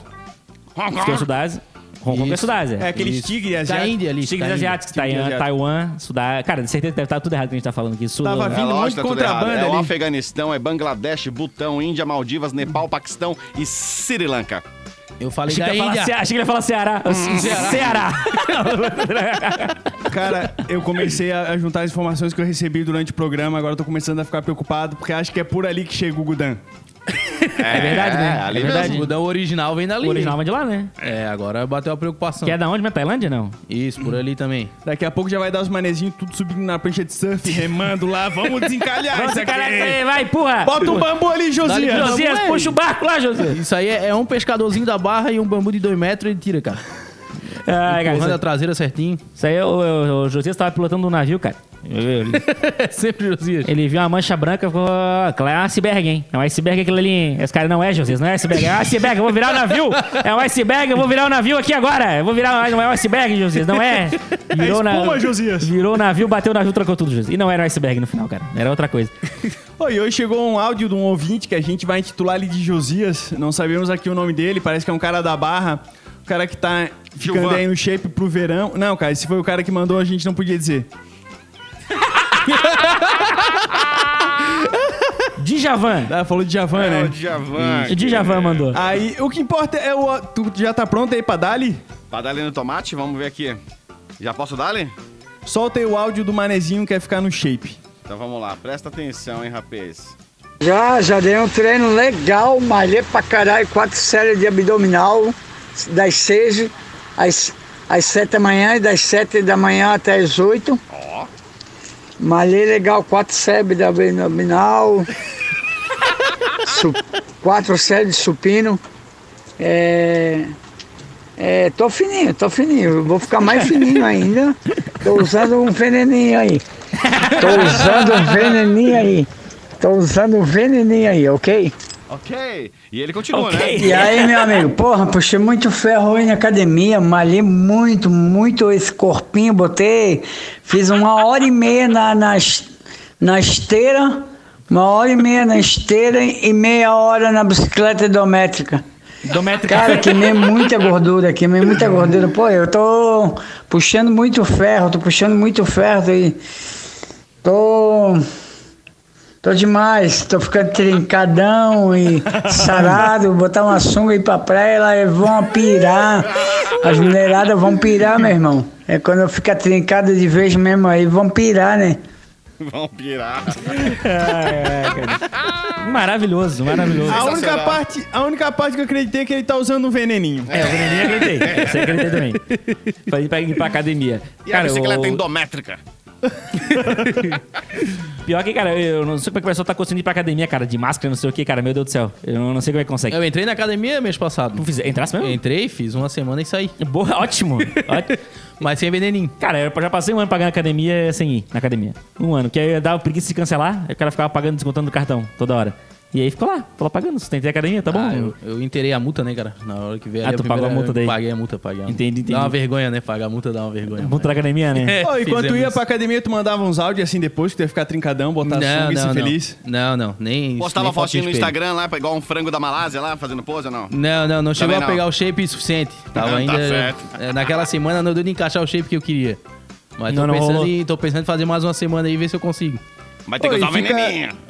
fica no sul da Ásia. Hong Kong é Isso. índia Ásia. É aqueles tigres Da asiáticos. Índia ali. Tigres da asiáticos, Tigre Taiwan, asiático. Taiwan, Sudá. Cara, de certeza deve estar tudo errado que a gente tá falando aqui. Sul, Tava vindo monte de tá contrabando É o ali. Afeganistão, é Bangladesh, Butão, Índia, Maldivas, Nepal, Paquistão e Sri Lanka. Eu falei Achei que, da ia falar Índia. Ce- achei que ele ia falar Ceará. Ceará. Cara, eu comecei a a juntar as informações que eu recebi durante o programa, agora eu tô começando a ficar preocupado, porque acho que é por ali que chega o Gudan. É verdade, né? ali é verdade. O da original vem dali. O original vai de lá, né? É, agora bateu a preocupação. Que é da onde? mesmo? Tailândia, não? Isso, por ali também. Daqui a pouco já vai dar os manezinhos tudo subindo na prancha de surf, remando lá. Vamos desencalhar Vamos isso aqui. aí, vai, empurra. Bota um bambu ali, Josias. Josias, puxa o barco lá, Josias. Isso aí é, é um pescadorzinho da barra e um bambu de dois metros ele tira, cara. Ai, cara, Empurrando a traseira certinho. isso aí, o, o, o Josias tava pilotando um navio, cara. Ele, Sempre Josias. ele viu uma mancha branca e falou: "Aquilo é um iceberg, hein? É um iceberg aquilo ali. hein?" Esse cara não é, Josias, não é iceberg. É um iceberg, eu vou virar o navio. É um iceberg, eu vou virar o navio aqui agora. Eu vou virar. Não é um iceberg, Josias, não é. Virou É espuma, na- Josias. Virou o navio, bateu o navio, trocou tudo, Josias. E não era um iceberg no final, cara. Era outra coisa. Oi, hoje chegou um áudio de um ouvinte que a gente vai intitular ali de Josias. Não sabemos aqui o nome dele, parece que é um cara da barra. O cara que tá ficando Gilvan. aí no shape pro verão. Não, cara, esse foi o cara que mandou, a gente não podia dizer. Djavan. Ah, falou de Javan, É o né? Djavan. O Djavan mandou. Aí, o que importa é o. Tu já tá pronto aí pra Dali? Ali no tomate, vamos ver aqui. Já posso dar ali? Solta aí o áudio do manezinho que quer ficar no shape. Então vamos lá, presta atenção, hein, rapaz. Já, já dei um treino legal, malhei pra caralho, quatro séries de abdominal, das seis às, às sete da manhã e das sete da manhã até as oito. Ó. Malhei legal, quatro séries de abdominal, su- quatro séries de supino. É, é, tô fininho, tô fininho, vou ficar mais fininho ainda. Tô usando um veneninho aí. Tô usando um veneninho aí. Tô usando um veneninho aí, ok? Ok. E ele continua, Ok. né? E aí, meu amigo, porra, puxei muito ferro aí na academia, malhei muito, muito esse corpinho, botei, fiz uma hora e meia na, na, na esteira, uma hora e meia na esteira e meia hora na bicicleta idométrica. Dométrica. Cara, queimei muita gordura, queimei muita gordura. Pô, eu tô puxando muito ferro, tô puxando muito ferro e tô. Tô demais, tô ficando trincadão e sarado, botar uma sunga e ir pra praia, elas vão pirar. As mulheradas vão pirar, meu irmão. É quando eu ficar trincado de vez mesmo aí, vão pirar, né? Vão pirar. É, cara. Maravilhoso, maravilhoso. A única, parte, a única parte que eu acreditei é que ele tá usando um veneninho. É, o veneninho eu acreditei. Esse eu acreditei também. Pra ir pra, ir pra academia. E a bicicleta o- endométrica? Pior que, cara, eu não sei como é que o pessoal tá conseguindo ir pra academia, cara, de máscara, não sei o que, cara. Meu Deus do céu. Eu não sei como é que consegue. Eu entrei na academia mês passado. Tu fiz- Entrasse mesmo? Entrei, fiz uma semana e saí. Boa, ótimo. Ótimo. Mas sem veneninho. Cara, eu já passei um ano pagando academia sem ir na academia. Um ano. Que aí eu dava preguiça de cancelar, o cara ficava pagando, descontando do cartão toda hora. E aí ficou lá, ficou lá pagando. Sustentei a academia, tá bom? Ah, eu, eu inteirei a multa, né, cara? Na hora que veio Ah, tu pagou a multa daí? Paguei a multa, paguei a multa. Entendi, entendi. Dá uma vergonha, né? Pagar a multa dá uma vergonha. Multa da academia, né? É, Ô, e quando tu fizemos ia isso. pra academia, tu mandava uns áudios assim depois, que tu ia ficar trincadão, botar sunga e ser feliz. Não, não, nem. Postava nem fotinho no espelho. Instagram lá, igual um frango da Malásia lá, fazendo pose ou não? Não, não, não chegou Também a não. pegar o shape suficiente. Tava tá ainda. certo. é, naquela semana não deu de encaixar o shape que eu queria. Mas Não, tô, não pensando rolou. em, tô pensando em fazer mais uma semana aí e ver se eu consigo. Vai ter que Oi, usar fica- veneninho.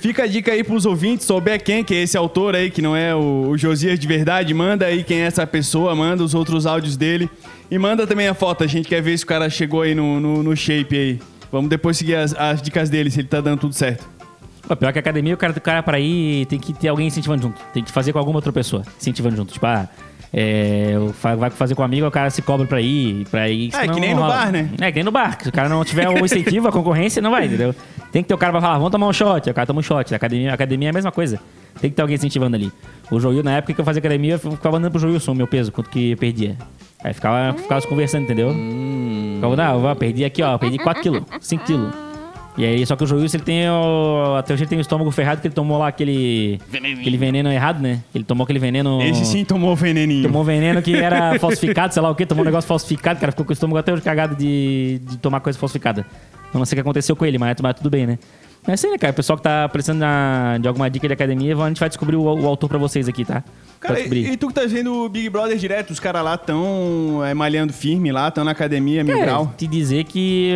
Fica a dica aí pros ouvintes, souber quem que é esse autor aí, que não é o, o Josias de verdade, manda aí quem é essa pessoa, manda os outros áudios dele. E manda também a foto, a gente quer ver se o cara chegou aí no, no, no shape aí. Vamos depois seguir as, as dicas dele, se ele tá dando tudo certo. Pô, pior que a academia, o cara, o cara pra ir tem que ter alguém incentivando junto. Tem que fazer com alguma outra pessoa, incentivando junto. Tipo, ah, é, o vai fazer com um amigo, o cara se cobra pra ir. Pra ir É, que nem no rola. bar, né? É, que nem no bar. Se o cara não tiver o incentivo, a concorrência, não vai, entendeu? Tem que ter o cara pra falar, vamos tomar um shot. Aí o cara toma um shot. A academia, a academia é a mesma coisa. Tem que ter alguém incentivando ali. O Joil, na época que eu fazia academia, eu ficava andando pro Joilson o meu peso, quanto que eu perdia. Aí ficava, ficava conversando, entendeu? Ficava, não, eu perdi aqui, ó, perdi 4 quilos, 5 quilos. E aí, só que o Joilson, ele tem o... Até hoje ele tem o estômago ferrado, que ele tomou lá aquele... Veneninho. Aquele veneno errado, né? Ele tomou aquele veneno... Esse sim tomou veneninho. Tomou veneno que era falsificado, sei lá o quê, tomou um negócio falsificado, cara, ficou com o estômago até hoje cagado de, de tomar coisa falsificada. Eu não sei o que aconteceu com ele, mas, mas tudo bem, né? É aí, né, cara? O pessoal que tá precisando na- de alguma dica de academia, a gente vai descobrir o, o autor pra vocês aqui, tá? Cara, e, e tu que tá vendo o Big Brother direto, os caras lá tão é, malhando firme lá, tão na academia, mil É, grau. te dizer que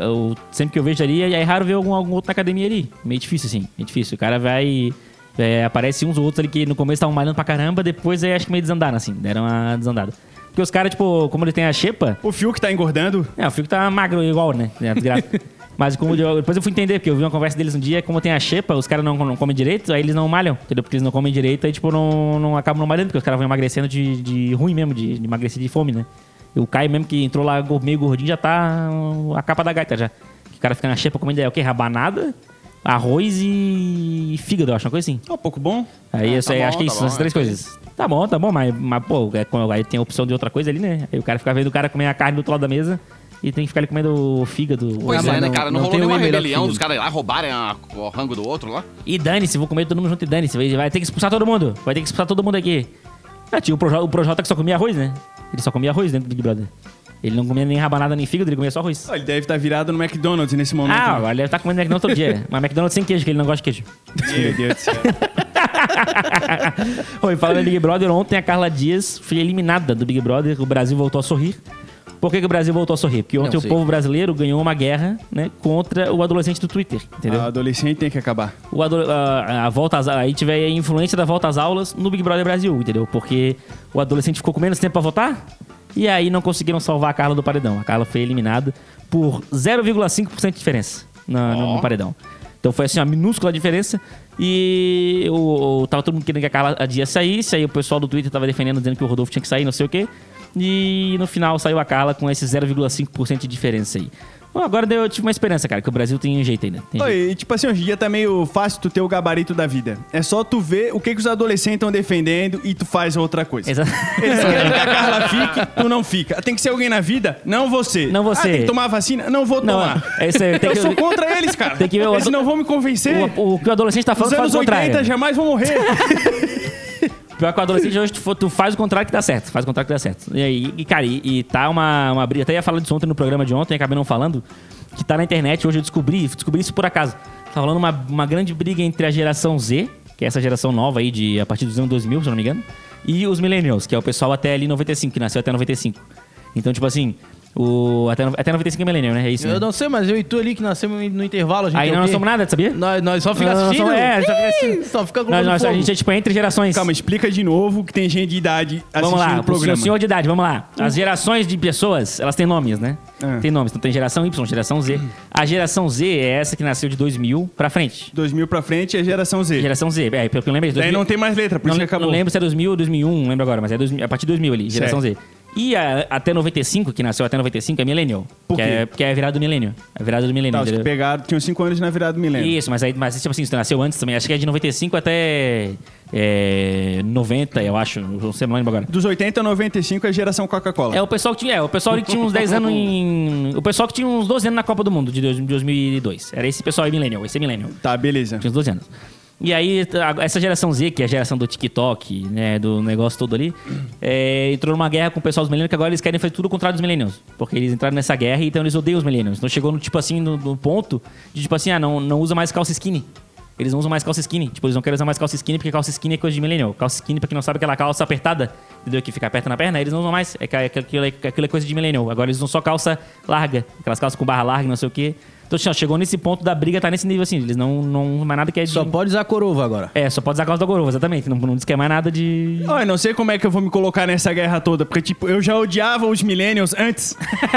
uh, eu- sempre que eu vejo ali, é raro ver algum, algum outro na academia ali. Meio difícil, assim. É difícil. O cara vai. é, aparece uns ou outros ali que no começo estavam malhando pra caramba, depois é, acho que meio desandaram, assim. Deram uma desandada. Porque os caras, tipo, como ele tem a xepa, O Fiuk tá engordando. É, o Fico tá magro igual, né? É, desgraça. Mas como eu- depois eu fui entender, porque eu vi uma conversa deles um dia, como tem a xepa, os caras não, não comem direito, aí eles não malham, entendeu? Porque eles não comem direito, aí tipo, não, não acabam não malhando, porque os caras vão emagrecendo de, de ruim mesmo, de, de emagrecer de fome, né? E o Caio mesmo que entrou lá meio gordinho já tá a capa da gaita já. Que o cara fica na xepa comendo é o quê? Rabanada, arroz e fígado, eu acho, uma coisa assim. Ó, pouco bom. Aí eu tá bom, acho que é tá isso, bom, essas três é. coisas. Tá bom, tá bom, mas, mas pô, é, aí tem a opção de outra coisa ali, né? Aí o cara fica vendo o cara comer a carne do outro lado da mesa e tem que ficar ali comendo o fígado. Pois Ah, é, né, não- cara? Não, não rolou tem nenhuma rebelião dos caras lá roubarem a- o rango do outro lá? E dane-se, vou comer todo mundo junto e dane-se. Vai, vai ter que expulsar todo mundo. Vai ter que expulsar todo mundo aqui. Ah, tinha o Projota, o Projota que só comia arroz, né? Ele só comia arroz dentro do Big Brother. Ele não comia nem rabanada nem fígado, ele comia só arroz. Ó, ele deve estar virado no McDonald's nesse momento. Ah, né? agora ele tá comendo McDonald's todo dia. Mas McDonald's sem queijo, que ele não gosta de queijo. Meu Deus do céu. Oi, falando em Big Brother, ontem a Carla Dias foi eliminada do Big Brother. O Brasil voltou a sorrir. Por que, que o Brasil voltou a sorrir? Porque ontem Não o povo brasileiro ganhou uma guerra né, contra o adolescente do Twitter, entendeu? A adolescente tem que acabar. o a, a volta às, aí tiver a influência da volta às aulas no Big Brother Brasil, entendeu? Porque o adolescente ficou com menos tempo pra votar e aí não conseguiram salvar a Carla do paredão. A Carla foi eliminada por 0,5% de diferença na- no, no paredão. Então foi assim, uma minúscula diferença. E o, o- tava todo mundo querendo que a Carla Dias saísse. Aí o pessoal do Twitter tava defendendo, dizendo que o Rodolfo tinha que sair, não sei o quê. E no final saiu a Carla com esse 0,5% de diferença aí. Bom, agora deu, eu tive uma esperança, cara, que o Brasil tem um jeito ainda. Tem jeito. Oi, e tipo assim, hoje em dia tá meio fácil tu ter o gabarito da vida. É só tu ver o que, que os adolescentes estão defendendo e tu faz outra coisa. Exa- Eles querem que a Carla fique, tu não fica. Tem que ser alguém na vida, não você. Não você. Ah, tem que tomar vacina? Não vou Não, tomar. é isso aí. Tem Eu que, sou contra eles, cara. Tem que ver o- Eles não vão me convencer. o, o que o adolescente tá Os falando faz anos o contrário. 80 jamais vão morrer. Pior que o adolescente hoje, tu, tu faz o contrário que dá certo. Faz o contrário que dá certo. E aí, e, cara, e, e tá uma, uma briga. Até ia falar disso ontem no programa de ontem, acabei não falando. Que tá na internet. Hoje eu descobri, descobri isso por acaso. Tá rolando uma, uma grande briga entre a geração Z, que é essa geração nova aí, de, a partir dos anos 2000, se eu não me engano. E os millennials, que é o pessoal até ali 95, que nasceu até 95. Então, tipo assim, o, até, até 95 é millennial, né? É isso, né? Eu não sei, mas eu e tu ali que nascemos no intervalo, a gente Aí é não somos nada, sabia? Nós, nós só fica Nós não assistindo? somos- é, só fica assistindo. Só fica com Nós, nós, a gente é tipo entre gerações. Calma, explica de novo que tem gente de idade assistindo Vamos lá, o o programa. senhor de idade, vamos lá. As gerações de pessoas, elas têm nomes, né? Ah. Tem nomes. Então tem geração Y, geração Z. A geração Z é essa que nasceu de 2000 pra frente. 2000 pra frente é geração Z. Geração Z, é, pelo que eu lembro é de Daí 2000. não tem mais letra, por não, isso que acabou. não lembro se é 2000 ou 2001, não lembro agora, mas é 2000, a partir de 2000 ali, geração Z. E a- até 95, que nasceu até 95, é millennial. Por que quê? É, que é virada do milênio. A virada do milênio, Tá, os que entendeu? pegaram, tinham 5 anos na virada do milênio. Isso, mas aí, mas tipo assim, você nasceu antes também. Acho que é de 95 até é, 90, eu acho. Não sei, não lembro agora. Dos 80 a 95 é geração Coca-Cola. É o pessoal que tinha, é, o pessoal que tinha uns 10 anos em. O pessoal que tinha uns 12 anos na Copa do Mundo de 2002. Era esse pessoal aí, Millennial, esse é Millennial. Tá, beleza. Tinha uns 12 anos. E aí, essa geração Z, que é a geração do TikTok, né, do negócio todo ali, é, entrou numa guerra com o pessoal dos millennials, que agora eles querem fazer tudo ao contrário dos millennials. Porque eles entraram nessa guerra então eles odeiam os millennials. Então chegou no, tipo assim, no, no ponto de, tipo assim, ah, não, não usa mais calça skinny. Eles não usam mais calça skinny. Tipo, eles não querem usar mais calça skinny porque calça skinny é coisa de millennial. Calça skinny, pra quem não sabe, é aquela calça apertada, entendeu? Que fica aperta na perna, eles não usam mais. É que aquilo, é, aquilo é coisa de millennial. Agora eles usam só calça larga. Aquelas calças com barra larga, não sei o quê. Então, assim, ó, chegou nesse ponto da briga, tá nesse nível assim. Eles não, não mais nada que é de... Só pode usar corova agora. É, só pode usar a calça da Gorova, exatamente. Não, não diz que é mais nada de. Olha, não sei como é que eu vou me colocar nessa guerra toda, porque, tipo, eu já odiava os millennials antes.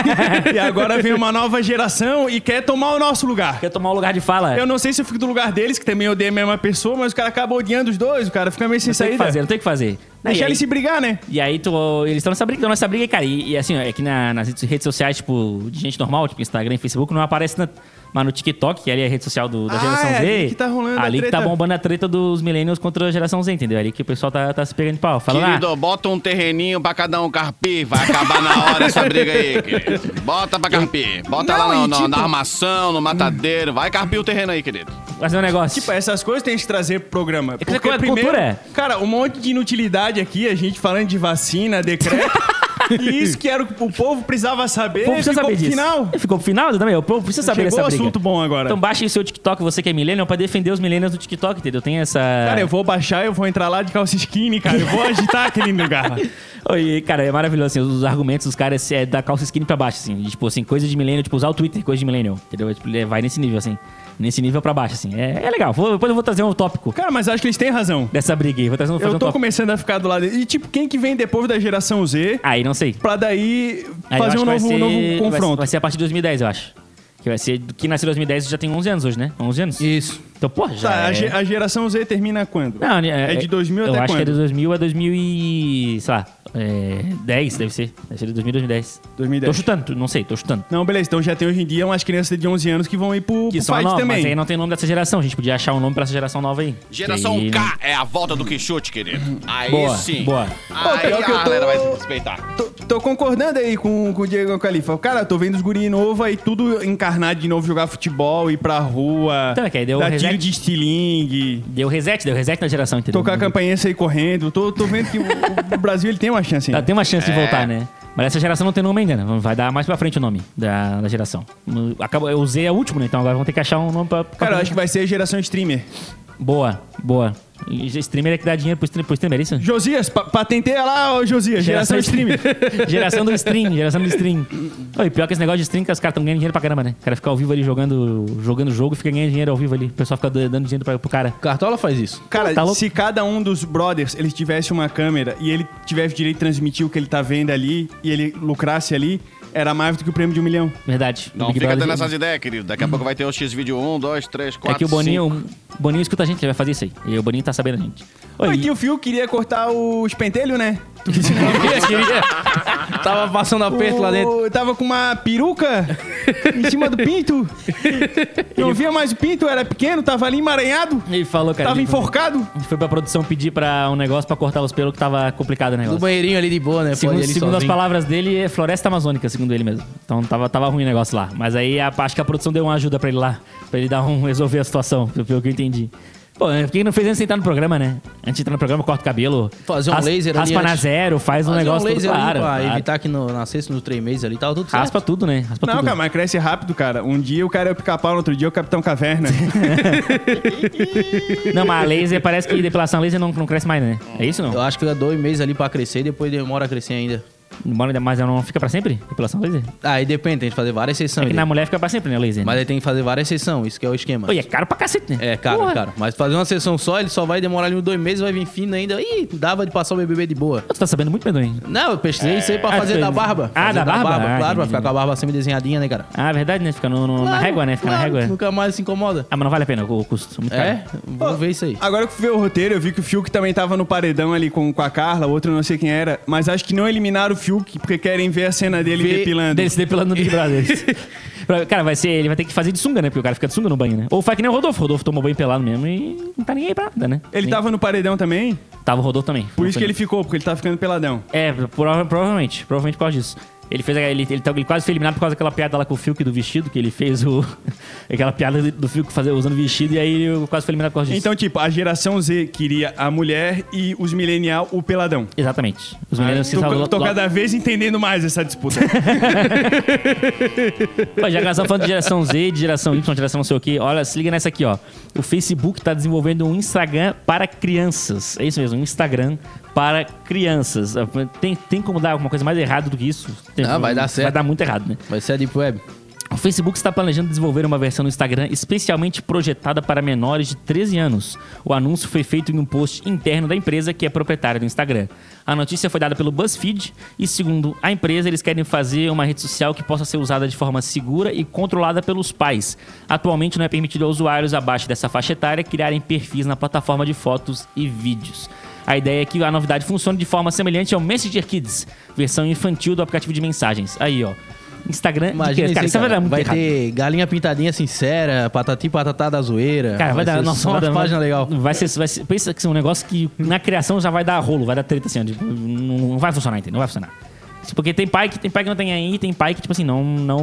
e agora vem uma nova geração e quer tomar o nosso lugar. Quer tomar o lugar de fala. Eu não sei se eu fico do lugar deles, que também odeia a mesma pessoa, mas o cara acaba odiando os dois, o cara fica meio sem não tem o que saída. fazer, não tem o que fazer. Deixa aí, eles se brigar, né? E aí tu, eles estão nessa briga, nessa briga, cara. E, e assim, ó, é que na- nas redes- sociais, tipo, de gente normal, tipo Instagram e Facebook, não aparece tanto. Mas no TikTok, que ali é a rede social do- da Ah, geração é Z. ali que tá rolando a Ali que tá bombando a treta dos millennials contra a geração Z, entendeu? Ali que o pessoal tá, tá se pegando de pau. Fala lá. Querido, bota um terreninho pra cada um carpir. Vai acabar na hora essa briga aí, querido. Bota pra carpir. Bota Não, lá no- no- tipo- na armação, no matadeiro. Vai carpir o terreno aí, querido. Fazer um negócio. Tipo, essas coisas tem que trazer pro programa. que coisa- cultura é. Cara, um monte de inutilidade aqui, a gente falando de vacina, decreto. e isso que era o que o povo precisava saber. o povo precisa ficou saber pro disso. final. Ficou pro final também? O povo precisa saber Chegou dessa briga. assunto bom agora. Então baixe o seu TikTok, você que é millennial, pra defender os millennials do TikTok, entendeu? Tem essa... Cara, eu vou baixar, eu vou entrar lá de calça skinny, cara. Eu vou agitar aquele lugar. Oi, cara, é maravilhoso, assim, os argumentos dos caras é da calça skinny pra baixo, assim. Tipo assim, coisa de millennial, tipo, usar o Twitter, coisa de millennial, entendeu? Tipo, vai nesse nível, assim. Nesse nível pra baixo, assim. É, é legal. Vou- depois eu vou trazer um tópico Cara, mas acho que eles têm razão. dessa briga aí. Vou trazer um, fazer Eu um tô tópico. começando a ficar do lado. E, tipo, quem que vem depois da geração Z Aí, não sei. pra daí Aí eu fazer acho um que vai novo, ser- novo vai- confronto? Vai, ser a partir de 2010, eu acho. Que vai ser... Que nasceu em 2010 já tem 11 anos hoje, né? 11 anos? Isso. Então, porra, já Tá, é... a, ge- a geração Z termina quando? Não, é, de 2000 eu até acho quando? que é de 2000 a 2000 e... Sei lá... É, 10, deve ser. Deve ser de 2000 a 2010. 2010. Tô chutando, não sei, tô chutando. Não, beleza. Então já tem hoje em dia umas crianças de 11 anos que vão ir pro, Que pro são fight novas, também. mas aí não tem nome dessa geração. A gente podia achar um nome pra essa geração nova aí. Geração aí- K é a volta do Quixote, querido. Aí Boa, sim. boa. Aí pior que eu a tô- galera vai se respeitar. Tô, tô concordando aí com, com o Diego Califa. Cara, tô vendo os guri novos aí, tudo encarnado de novo, jogar futebol, ir pra rua, Então, é que aí deu dar de estilingue, Deu reset, deu reset na geração, entendeu? tocar a campainha e sair correndo. Tô, tô vendo que o, o Brasil ele tem uma chance Tá, ainda. tem uma chance É. de voltar, né? Mas essa geração não tem nome ainda, né? Vai dar mais pra frente o nome da, da geração. Acaba, eu usei a última, né? Então agora vão ter que achar um nome pra. pra Cara, eu acho que vai ser a geração streamer. Boa, boa. E Streamer é que dá dinheiro pro streamer, pro streamer, é isso? Josias, pa patenteia lá, ô Josias, geração, streamer. geração do stream, geração do stream. Oi, pior que esse negócio de stream, que os caras estão ganhando dinheiro pra caramba, né? O cara fica ao vivo ali jogando jogando jogo e fica ganhando dinheiro ao vivo ali. O pessoal fica dando dinheiro pra, pro cara. Cartola faz isso. Cara, Tá se cada um dos brothers eles tivesse uma câmera e ele tivesse direito de transmitir o que ele tá vendo ali e ele lucrasse ali, era mais do que o prêmio de um milhão. Verdade. Não fica Brother- dando essas ideias, querido. Daqui a pouco vai ter o X-Vídeo 1, 2, 3, 4, É que o Boninho, o Boninho escuta a gente, ele vai fazer isso aí. E o Boninho tá sabendo a gente. Oi, Oi, que o Fio queria cortar os pentelhos, né? Tava passando aperto lá dentro. O- Tava com uma peruca em cima do pinto. Não via mais o pinto, era pequeno, tava ali emaranhado, ele falou, cara. tava ele foi- enforcado. A gente foi pra produção pedir pra um negócio pra cortar os pelos que tava complicado o negócio. banheirinho ali de boa, né? Segundo, Pode ali segundo as sozinho. palavras dele, é floresta amazônica, segundo ele mesmo. Então tava, tava ruim o negócio lá. Mas aí a, acho que a produção deu uma ajuda pra ele lá, pra ele dar um resolver a situação, pelo pelo que eu entendi. Pô, por que não fez antes de entrar no programa, né? Antes de entrar no programa, corta o cabelo. Fazer um ras- laser ali Raspa na antes. zero, faz um negócio laser todo ali claro. pra claro. evitar que no, nascesse nos três meses ali, tava tudo certo. Raspa tudo, né? Raspa Não, tudo. cara, mas cresce rápido, cara. Um dia o cara é o pica-pau, no outro dia é o Capitão Caverna. Não, mas a laser parece que depilação laser não, não cresce mais, né? É isso não? Eu acho que fica dois meses ali pra crescer e depois demora a crescer ainda. Demora, mas ela não fica pra sempre? Depilação laser? Aí depende, tem que fazer várias É sessões. que na mulher fica pra sempre, né, laser? Mas aí tem que fazer várias sessões, isso que é o esquema. Pô, e é caro pra cacete, né? É, caro, Porra. caro. Mas fazer uma sessão só, ele só vai demorar ali uns dois meses, vai vir fino ainda. Ih, dava de passar o BBB de boa. Tu tá sabendo muito, Pedro, hein? Não, eu pesquisei isso aí pra Ah, fazer da barba. Ah, Fazer da barba? Ah, claro, pra ficar com a barba semi-desenhadinha, né, cara? Ah, verdade, né? Fica no, no- na Claro, régua, né? Fica na claro, régua. Nunca mais se incomoda. Ah, mas não vale a pena o custo. Muito caro. É? Vamos ver isso aí. Agora que eu fui ver o roteiro, eu vi que o Fiuk também tava no paredão ali com, com a Carla, o outro eu não sei quem era, mas acho que não eliminaram o Fiuk porque querem ver a cena dele Ver- depilando. Dele se depilando no Big Brother. Cara, vai ser. Ele vai ter que fazer de sunga, né? Porque o cara fica de sunga no banho, né? Ou faz que nem o Rodolfo. O Rodolfo tomou banho pelado mesmo e não tá nem aí pra nada, né? Ele Nem- tava no paredão também, Tava o Rodolfo também. por isso que ele ficou, porque ele tava ficando peladão. É, prova- provavelmente. Provavelmente por causa disso. Ele fez. Ele, ele, ele quase foi eliminado por causa daquela piada lá com o Fiuk do vestido, que ele fez o. aquela piada do- Fiuk fazer, usando vestido, e aí ele quase foi eliminado por causa disso. Então, tipo, a geração Z queria a mulher e os millennial o peladão. Exatamente. Os se Tô, salvam- tô cada vez entendendo mais essa disputa. Pô, já estamos falando de geração Z, de geração Y, de geração não sei o quê, olha, se liga nessa aqui, ó. O Facebook tá desenvolvendo um Instagram para crianças. É isso mesmo, um Instagram para crianças. Tem, tem como dar alguma coisa mais errada do que isso? Tem- Ah, vai dar Vai certo. dar muito errado, né? Vai ser a Deep Web. O Facebook está planejando desenvolver uma versão do Instagram especialmente projetada para menores de 13 anos. O anúncio foi feito em um post interno da empresa que é proprietária do Instagram. A notícia foi dada pelo BuzzFeed e, segundo a empresa, eles querem fazer uma rede social que possa ser usada de forma segura e controlada pelos pais. Atualmente não é permitido aos usuários abaixo dessa faixa etária criarem perfis na plataforma de fotos e vídeos. A ideia é que a novidade funcione de forma semelhante ao Messenger Kids, versão infantil do aplicativo de mensagens. Aí, ó. Instagram Imagina Cara, isso vai cara. dar muito Vai errado. ter galinha pintadinha sincera, patati patatá da zoeira. Cara, vai, dar. ser Nossa, vai dar. páginas legal. Vai ser, vai ser. Pensa que é um negócio que na criação já vai dar rolo, vai dar treta assim, ó, não vai funcionar, entendeu? Não vai funcionar. Porque tem pai que tem pai que não tem aí, tem pai que, tipo assim, não, não,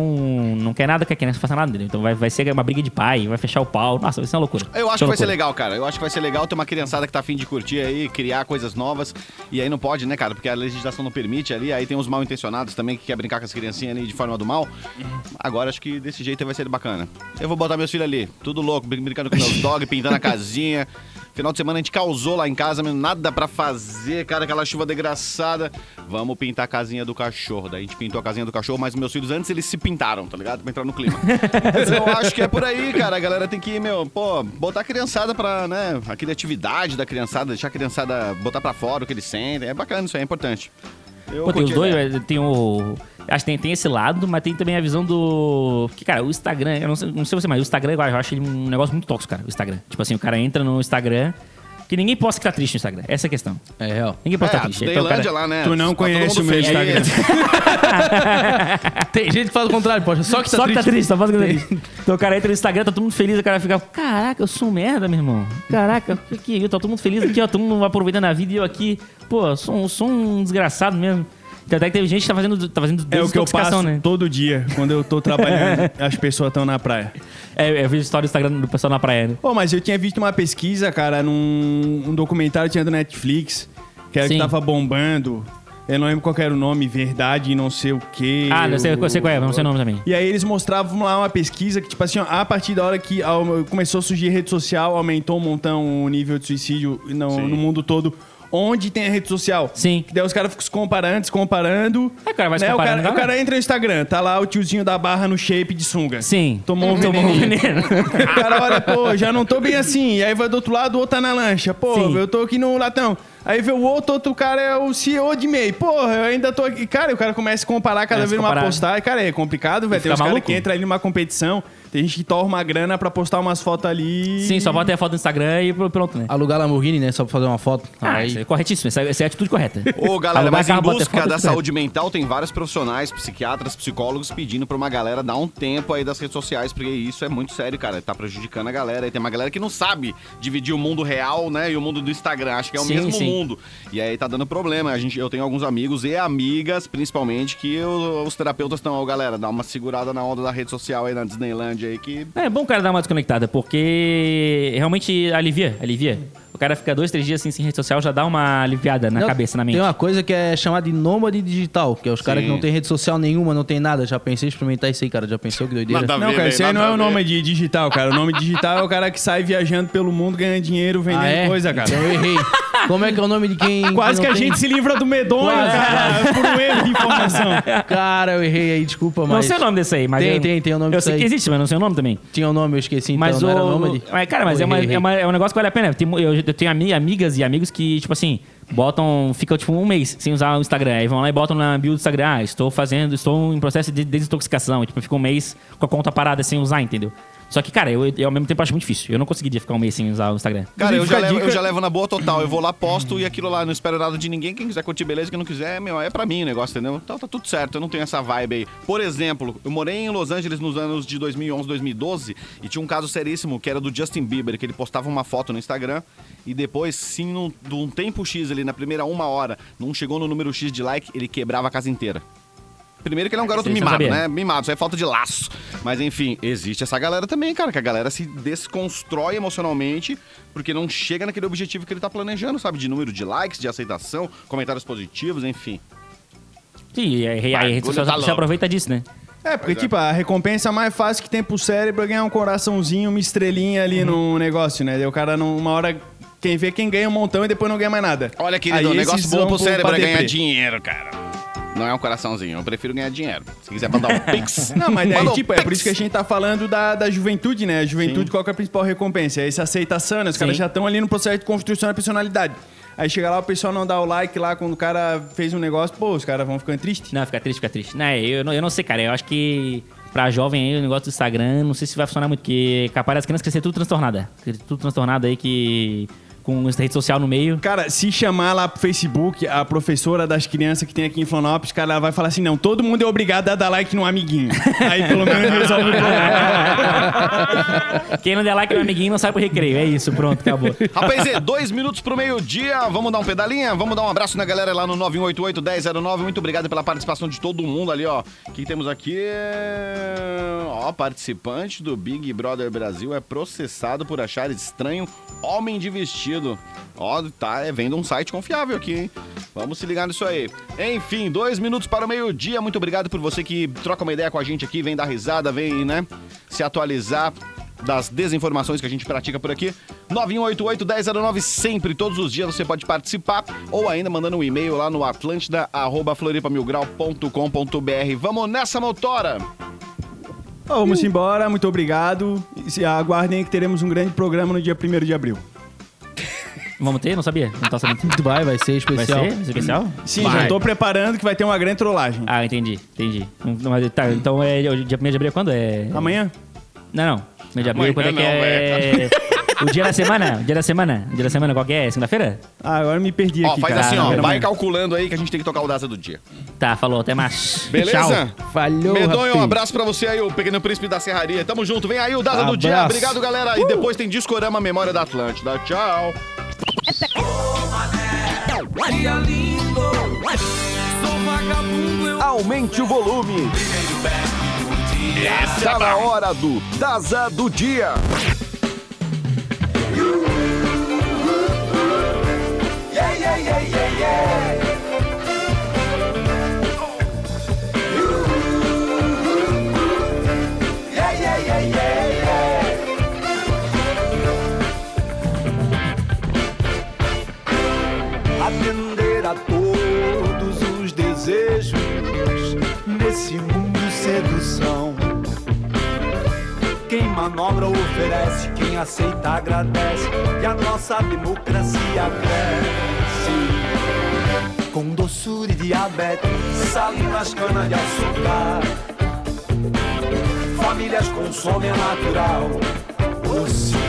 não quer nada que a criança faça nada, entendeu? Então vai, vai ser uma briga de pai, vai fechar o pau. Nossa, vai ser uma loucura. Eu acho ser que vai ser legal, cara. Eu acho que vai ser legal ter uma criançada que tá afim de curtir aí, criar coisas novas. E aí não pode, né, cara? Porque a legislação não permite ali. Aí tem os mal intencionados também que quer brincar com as criancinhas ali de forma do mal. Agora acho que desse jeito vai ser bacana. Eu vou botar meus filhos ali, tudo louco, brin- brincando com meus dogs, pintando a casinha. Final de semana a gente causou lá em casa, mas nada pra fazer, cara, aquela chuva desgraçada. Vamos pintar a casinha do cachorro. Daí a gente pintou a casinha do cachorro, mas meus filhos antes eles se pintaram, tá ligado? Pra entrar no clima. Eu acho que é por aí, cara. A galera tem que, meu, pô, botar a criançada pra, né, a criatividade da criançada, deixar a criançada botar pra fora o que eles sentem. É bacana, isso aí é importante. Eu Pô, tem os dois, velho, tem o. Acho que tem, tem esse lado, mas tem também a visão do. Porque, cara, o Instagram, eu não sei, não sei você, mas o Instagram eu acho ele um negócio muito tóxico, cara. O Instagram. Tipo assim, o cara entra no Instagram. Que ninguém possa ficar triste no Instagram. Essa é a questão. É real. Ninguém pode É, a triste. Então, o Tailândia cara... lá, né? Tu não Tá conhece o meu. Instagram. Tem gente que faz o contrário, poxa. Só que tá Só que triste. tá triste, tá fazendo triste. Então o cara entra no Instagram, tá todo mundo feliz, o cara fica, caraca, eu sou um merda, meu irmão. Caraca, o que que é? Eu tô todo mundo feliz aqui, ó, todo mundo aproveitando a vida e eu aqui, pô, sou, um- sou um desgraçado mesmo. Até que teve gente que tá fazendo, tá fazendo É o que eu passo né? todo dia, quando eu tô trabalhando, as pessoas estão na praia. É, eu vi história do Instagram do pessoal na praia, né? Pô, mas eu tinha visto uma pesquisa, cara, num um documentário que tinha do Netflix, que era que Sim. tava bombando. Eu não lembro qual que era o nome, verdade não sei o quê. Ah, não sei, eu sei qual é, não sei o nome também. E aí eles mostravam lá uma pesquisa que, tipo assim, ó, a partir da hora que ao- começou a surgir rede social, aumentou um montão o nível de suicídio no, no mundo todo. Onde tem a rede social? Sim. Que daí os caras ficam se comparando, se comparando. É, o cara vai se né? o, comparando, cara, o cara. entra no Instagram, tá lá o tiozinho da barra no shape de sunga. Sim. Tomou um Tomou um veneno. O cara olha, pô, já não tô bem assim. E aí vai do outro lado, o outro tá na lancha. Pô, Sim. eu tô aqui no latão. Aí vê o outro, outro cara é o CEO de MEI. Porra, eu ainda tô aqui. Cara, o cara começa a comparar cada Começa vez a numa comparar. postagem. Cara, é complicado, velho. Tem uns caras que entram ali numa competição. Tem gente que torna uma grana pra postar umas fotos ali. Sim, só bota aí a foto no Instagram e pronto, né? Alugar Lamborghini, né? Só pra fazer uma foto. Ah, Aí- isso é corretíssimo, essa, essa é a atitude correta. Ô, galera, Alugar mas em carro, busca da saúde mental, tem vários profissionais, psiquiatras, psicólogos pedindo pra uma galera dar um tempo aí das redes sociais, porque isso é muito sério, cara. Tá prejudicando a galera. E tem uma galera que não sabe dividir o mundo real, né, e o mundo do Instagram. Acho que é o Sim, mesmo sim. mundo. E aí tá dando problema. A gente, eu tenho alguns amigos e amigas, principalmente, que o- os terapeutas estão, ó, galera, dá uma segurada na onda da rede social aí na Disneylandia aí que. É bom o cara dar uma desconectada, porque realmente alivia, alivia. O cara fica dois, três dias assim sem rede social, já dá uma aliviada na Não, cabeça, na mente. Tem uma coisa que é chamada de nômade digital, que é os caras que não tem rede social nenhuma, não tem nada. Já pensei em experimentar isso aí, cara. Já pensou que doideira? Nada a Não, ver, cara, isso aí não é o nome de digital, cara. O nome digital é o cara que sai viajando pelo mundo, ganhando dinheiro, vendendo Ah, é? coisa, cara. Então eu errei. Como é que é o nome de quem. Quase que não a tem? gente se livra do medonho, Quase, cara, por um erro de informação. Cara, eu errei aí, desculpa, Não mas. sei o nome desse aí, mas. Tem, eu, tem, tem o nome Eu sei aí. que existe, mas não sei o nome também. Tinha o nome, eu esqueci, então. Mas não o. era nômade? Mas, cara, mas é, uma, é, uma- é um negócio que vale a pena. Tem- eu, eu tenho ami- amigas e amigos que, tipo assim, botam. Ficam, tipo, um mês sem usar o Instagram. Aí vão lá e botam na bio do Instagram. Ah, estou fazendo, estou em processo de desintoxicação. E, tipo, fica um mês com a conta parada sem usar, entendeu? Só que, cara, eu, eu ao mesmo tempo acho muito difícil. Eu não conseguiria ficar um mês sem usar o Instagram. Cara, eu já, levo, eu já levo na boa total. Eu vou lá, posto e aquilo lá, não espero nada de ninguém. Quem quiser curtir, beleza. Quem não quiser, meu, é pra mim o negócio, entendeu? Então tá tudo certo, eu não tenho essa vibe aí. Por exemplo, eu morei em Los Angeles nos anos de 2011, 2012 e tinha um caso seríssimo que era do Justin Bieber, que ele postava uma foto no Instagram e depois, sim, num, de um tempo X ali, na primeira uma hora, não chegou no número X de like, ele quebrava a casa inteira. Primeiro que ele é um garoto Esse eu não mimado, sabia. né? Mimado, isso é falta de laço. Mas enfim, existe essa galera também, cara, que a galera se desconstrói emocionalmente porque não chega naquele objetivo que ele tá planejando, sabe? De número de likes, de aceitação, comentários positivos, enfim. Sim, e aí a rede social tá se aproveita disso, né? É, porque, Pois é. tipo, a recompensa mais fácil que tem pro cérebro é ganhar um coraçãozinho, uma estrelinha ali no negócio, né? Daí o cara, não- uma hora, quem vê quem ganha um montão e depois não ganha mais nada. Olha, querido, Aí o negócio esses bom vão pro cérebro pra é ganhar deprê. dinheiro, cara. Não é um coraçãozinho, eu prefiro ganhar dinheiro. Se quiser mandar um pix. Não, mas daí, um tipo, é por isso que a gente tá falando da, da juventude, né? A juventude, qual que é a principal recompensa? É essa aceitação, né? Os caras Sim. já estão ali no processo de construção da personalidade. Aí chega lá, o pessoal não dá o like lá quando o cara fez um negócio, pô, os caras vão ficando tristes. Não, fica triste, fica triste. Não, eu, não- eu não sei, cara. Eu acho que pra jovem aí, o negócio do Instagram, não sei se vai funcionar muito, porque é capaz das crianças crescer tudo transtornada. Tudo transtornado aí que. Com rede social no meio. Cara, se chamar lá pro Facebook a professora das crianças que tem aqui em Florianópolis, cara, ela vai falar assim: não, todo mundo é obrigado a dar like no amiguinho. Aí pelo menos resolve o problema. Quem não der like no amiguinho não sai pro recreio. É isso, pronto, acabou. Rapaz, é dois minutos pro meio-dia. Vamos dar um pedalinha? Vamos dar um abraço na galera lá no 9188-1009. Muito obrigado pela participação de todo mundo ali, ó. O que temos aqui? Ó, participante do Big Brother Brasil é processado por achar estranho homem de vestido. Ó, tá é, vendo um site confiável aqui, hein? Vamos se ligar nisso aí. Enfim, dois minutos para o meio-dia. Muito obrigado por você que troca uma ideia com a gente aqui, vem dar risada, vem, né, se atualizar das desinformações que a gente pratica por aqui. 9188-1009, sempre, todos os dias você pode participar ou ainda mandando um e-mail lá no atlântida.floripamilgrau.com.br. Vamos nessa, motora! Vamos embora, muito obrigado. Aguardem que teremos um grande programa no dia 1 de abril. Vamos ter? Não sabia. Não tá sabendo. Vai, vai ser Vai especial. ser? Vai ser especial? Sim, Vai. já tô preparando que vai ter uma grande trollagem. Ah, entendi, entendi. Não- não, mas tá, então é o dia 1 de abril é quando? É. Amanhã? Não, não. 1 de abril, Amanhã quando é que não, é. O dia da semana? O dia da semana? O dia da semana qual que é? Segunda-feira? Ah, agora me perdi Ó, aqui, faz cara. assim, ó, Amanhã. vai calculando aí que a gente tem que tocar o data do dia. Tá, falou, até mais. Beleza? Tchau. Falhou, Medonho, um rapaz. abraço pra você aí, o pequeno príncipe da serraria. Tamo junto, vem aí o data do dia. Abraço. Obrigado, galera. E depois tem Discorama Memória da Atlântida. Tchau. Dia lindo, sou vagabundo, eu Aumente o volume. Está na hora do Daza do Dia. Nesse mundo sedução. Quem manobra oferece, quem aceita agradece e a nossa democracia cresce. Com doçura e diabetes, salinas, cana de açúcar. Famílias consomem a natural. Lucia.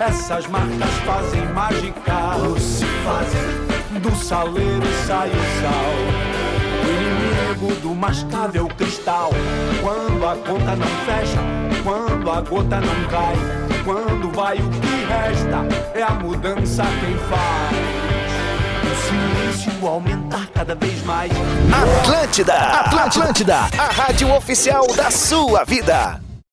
Essas marcas fazem mágica, se fazem do saleiro sai o sal. O inimigo do mascável cristal. Quando a conta não fecha, quando a gota não cai, quando vai o que resta, é a mudança quem faz. O silêncio aumentar cada vez mais. Atlântida, Atlântida, a rádio oficial da sua vida.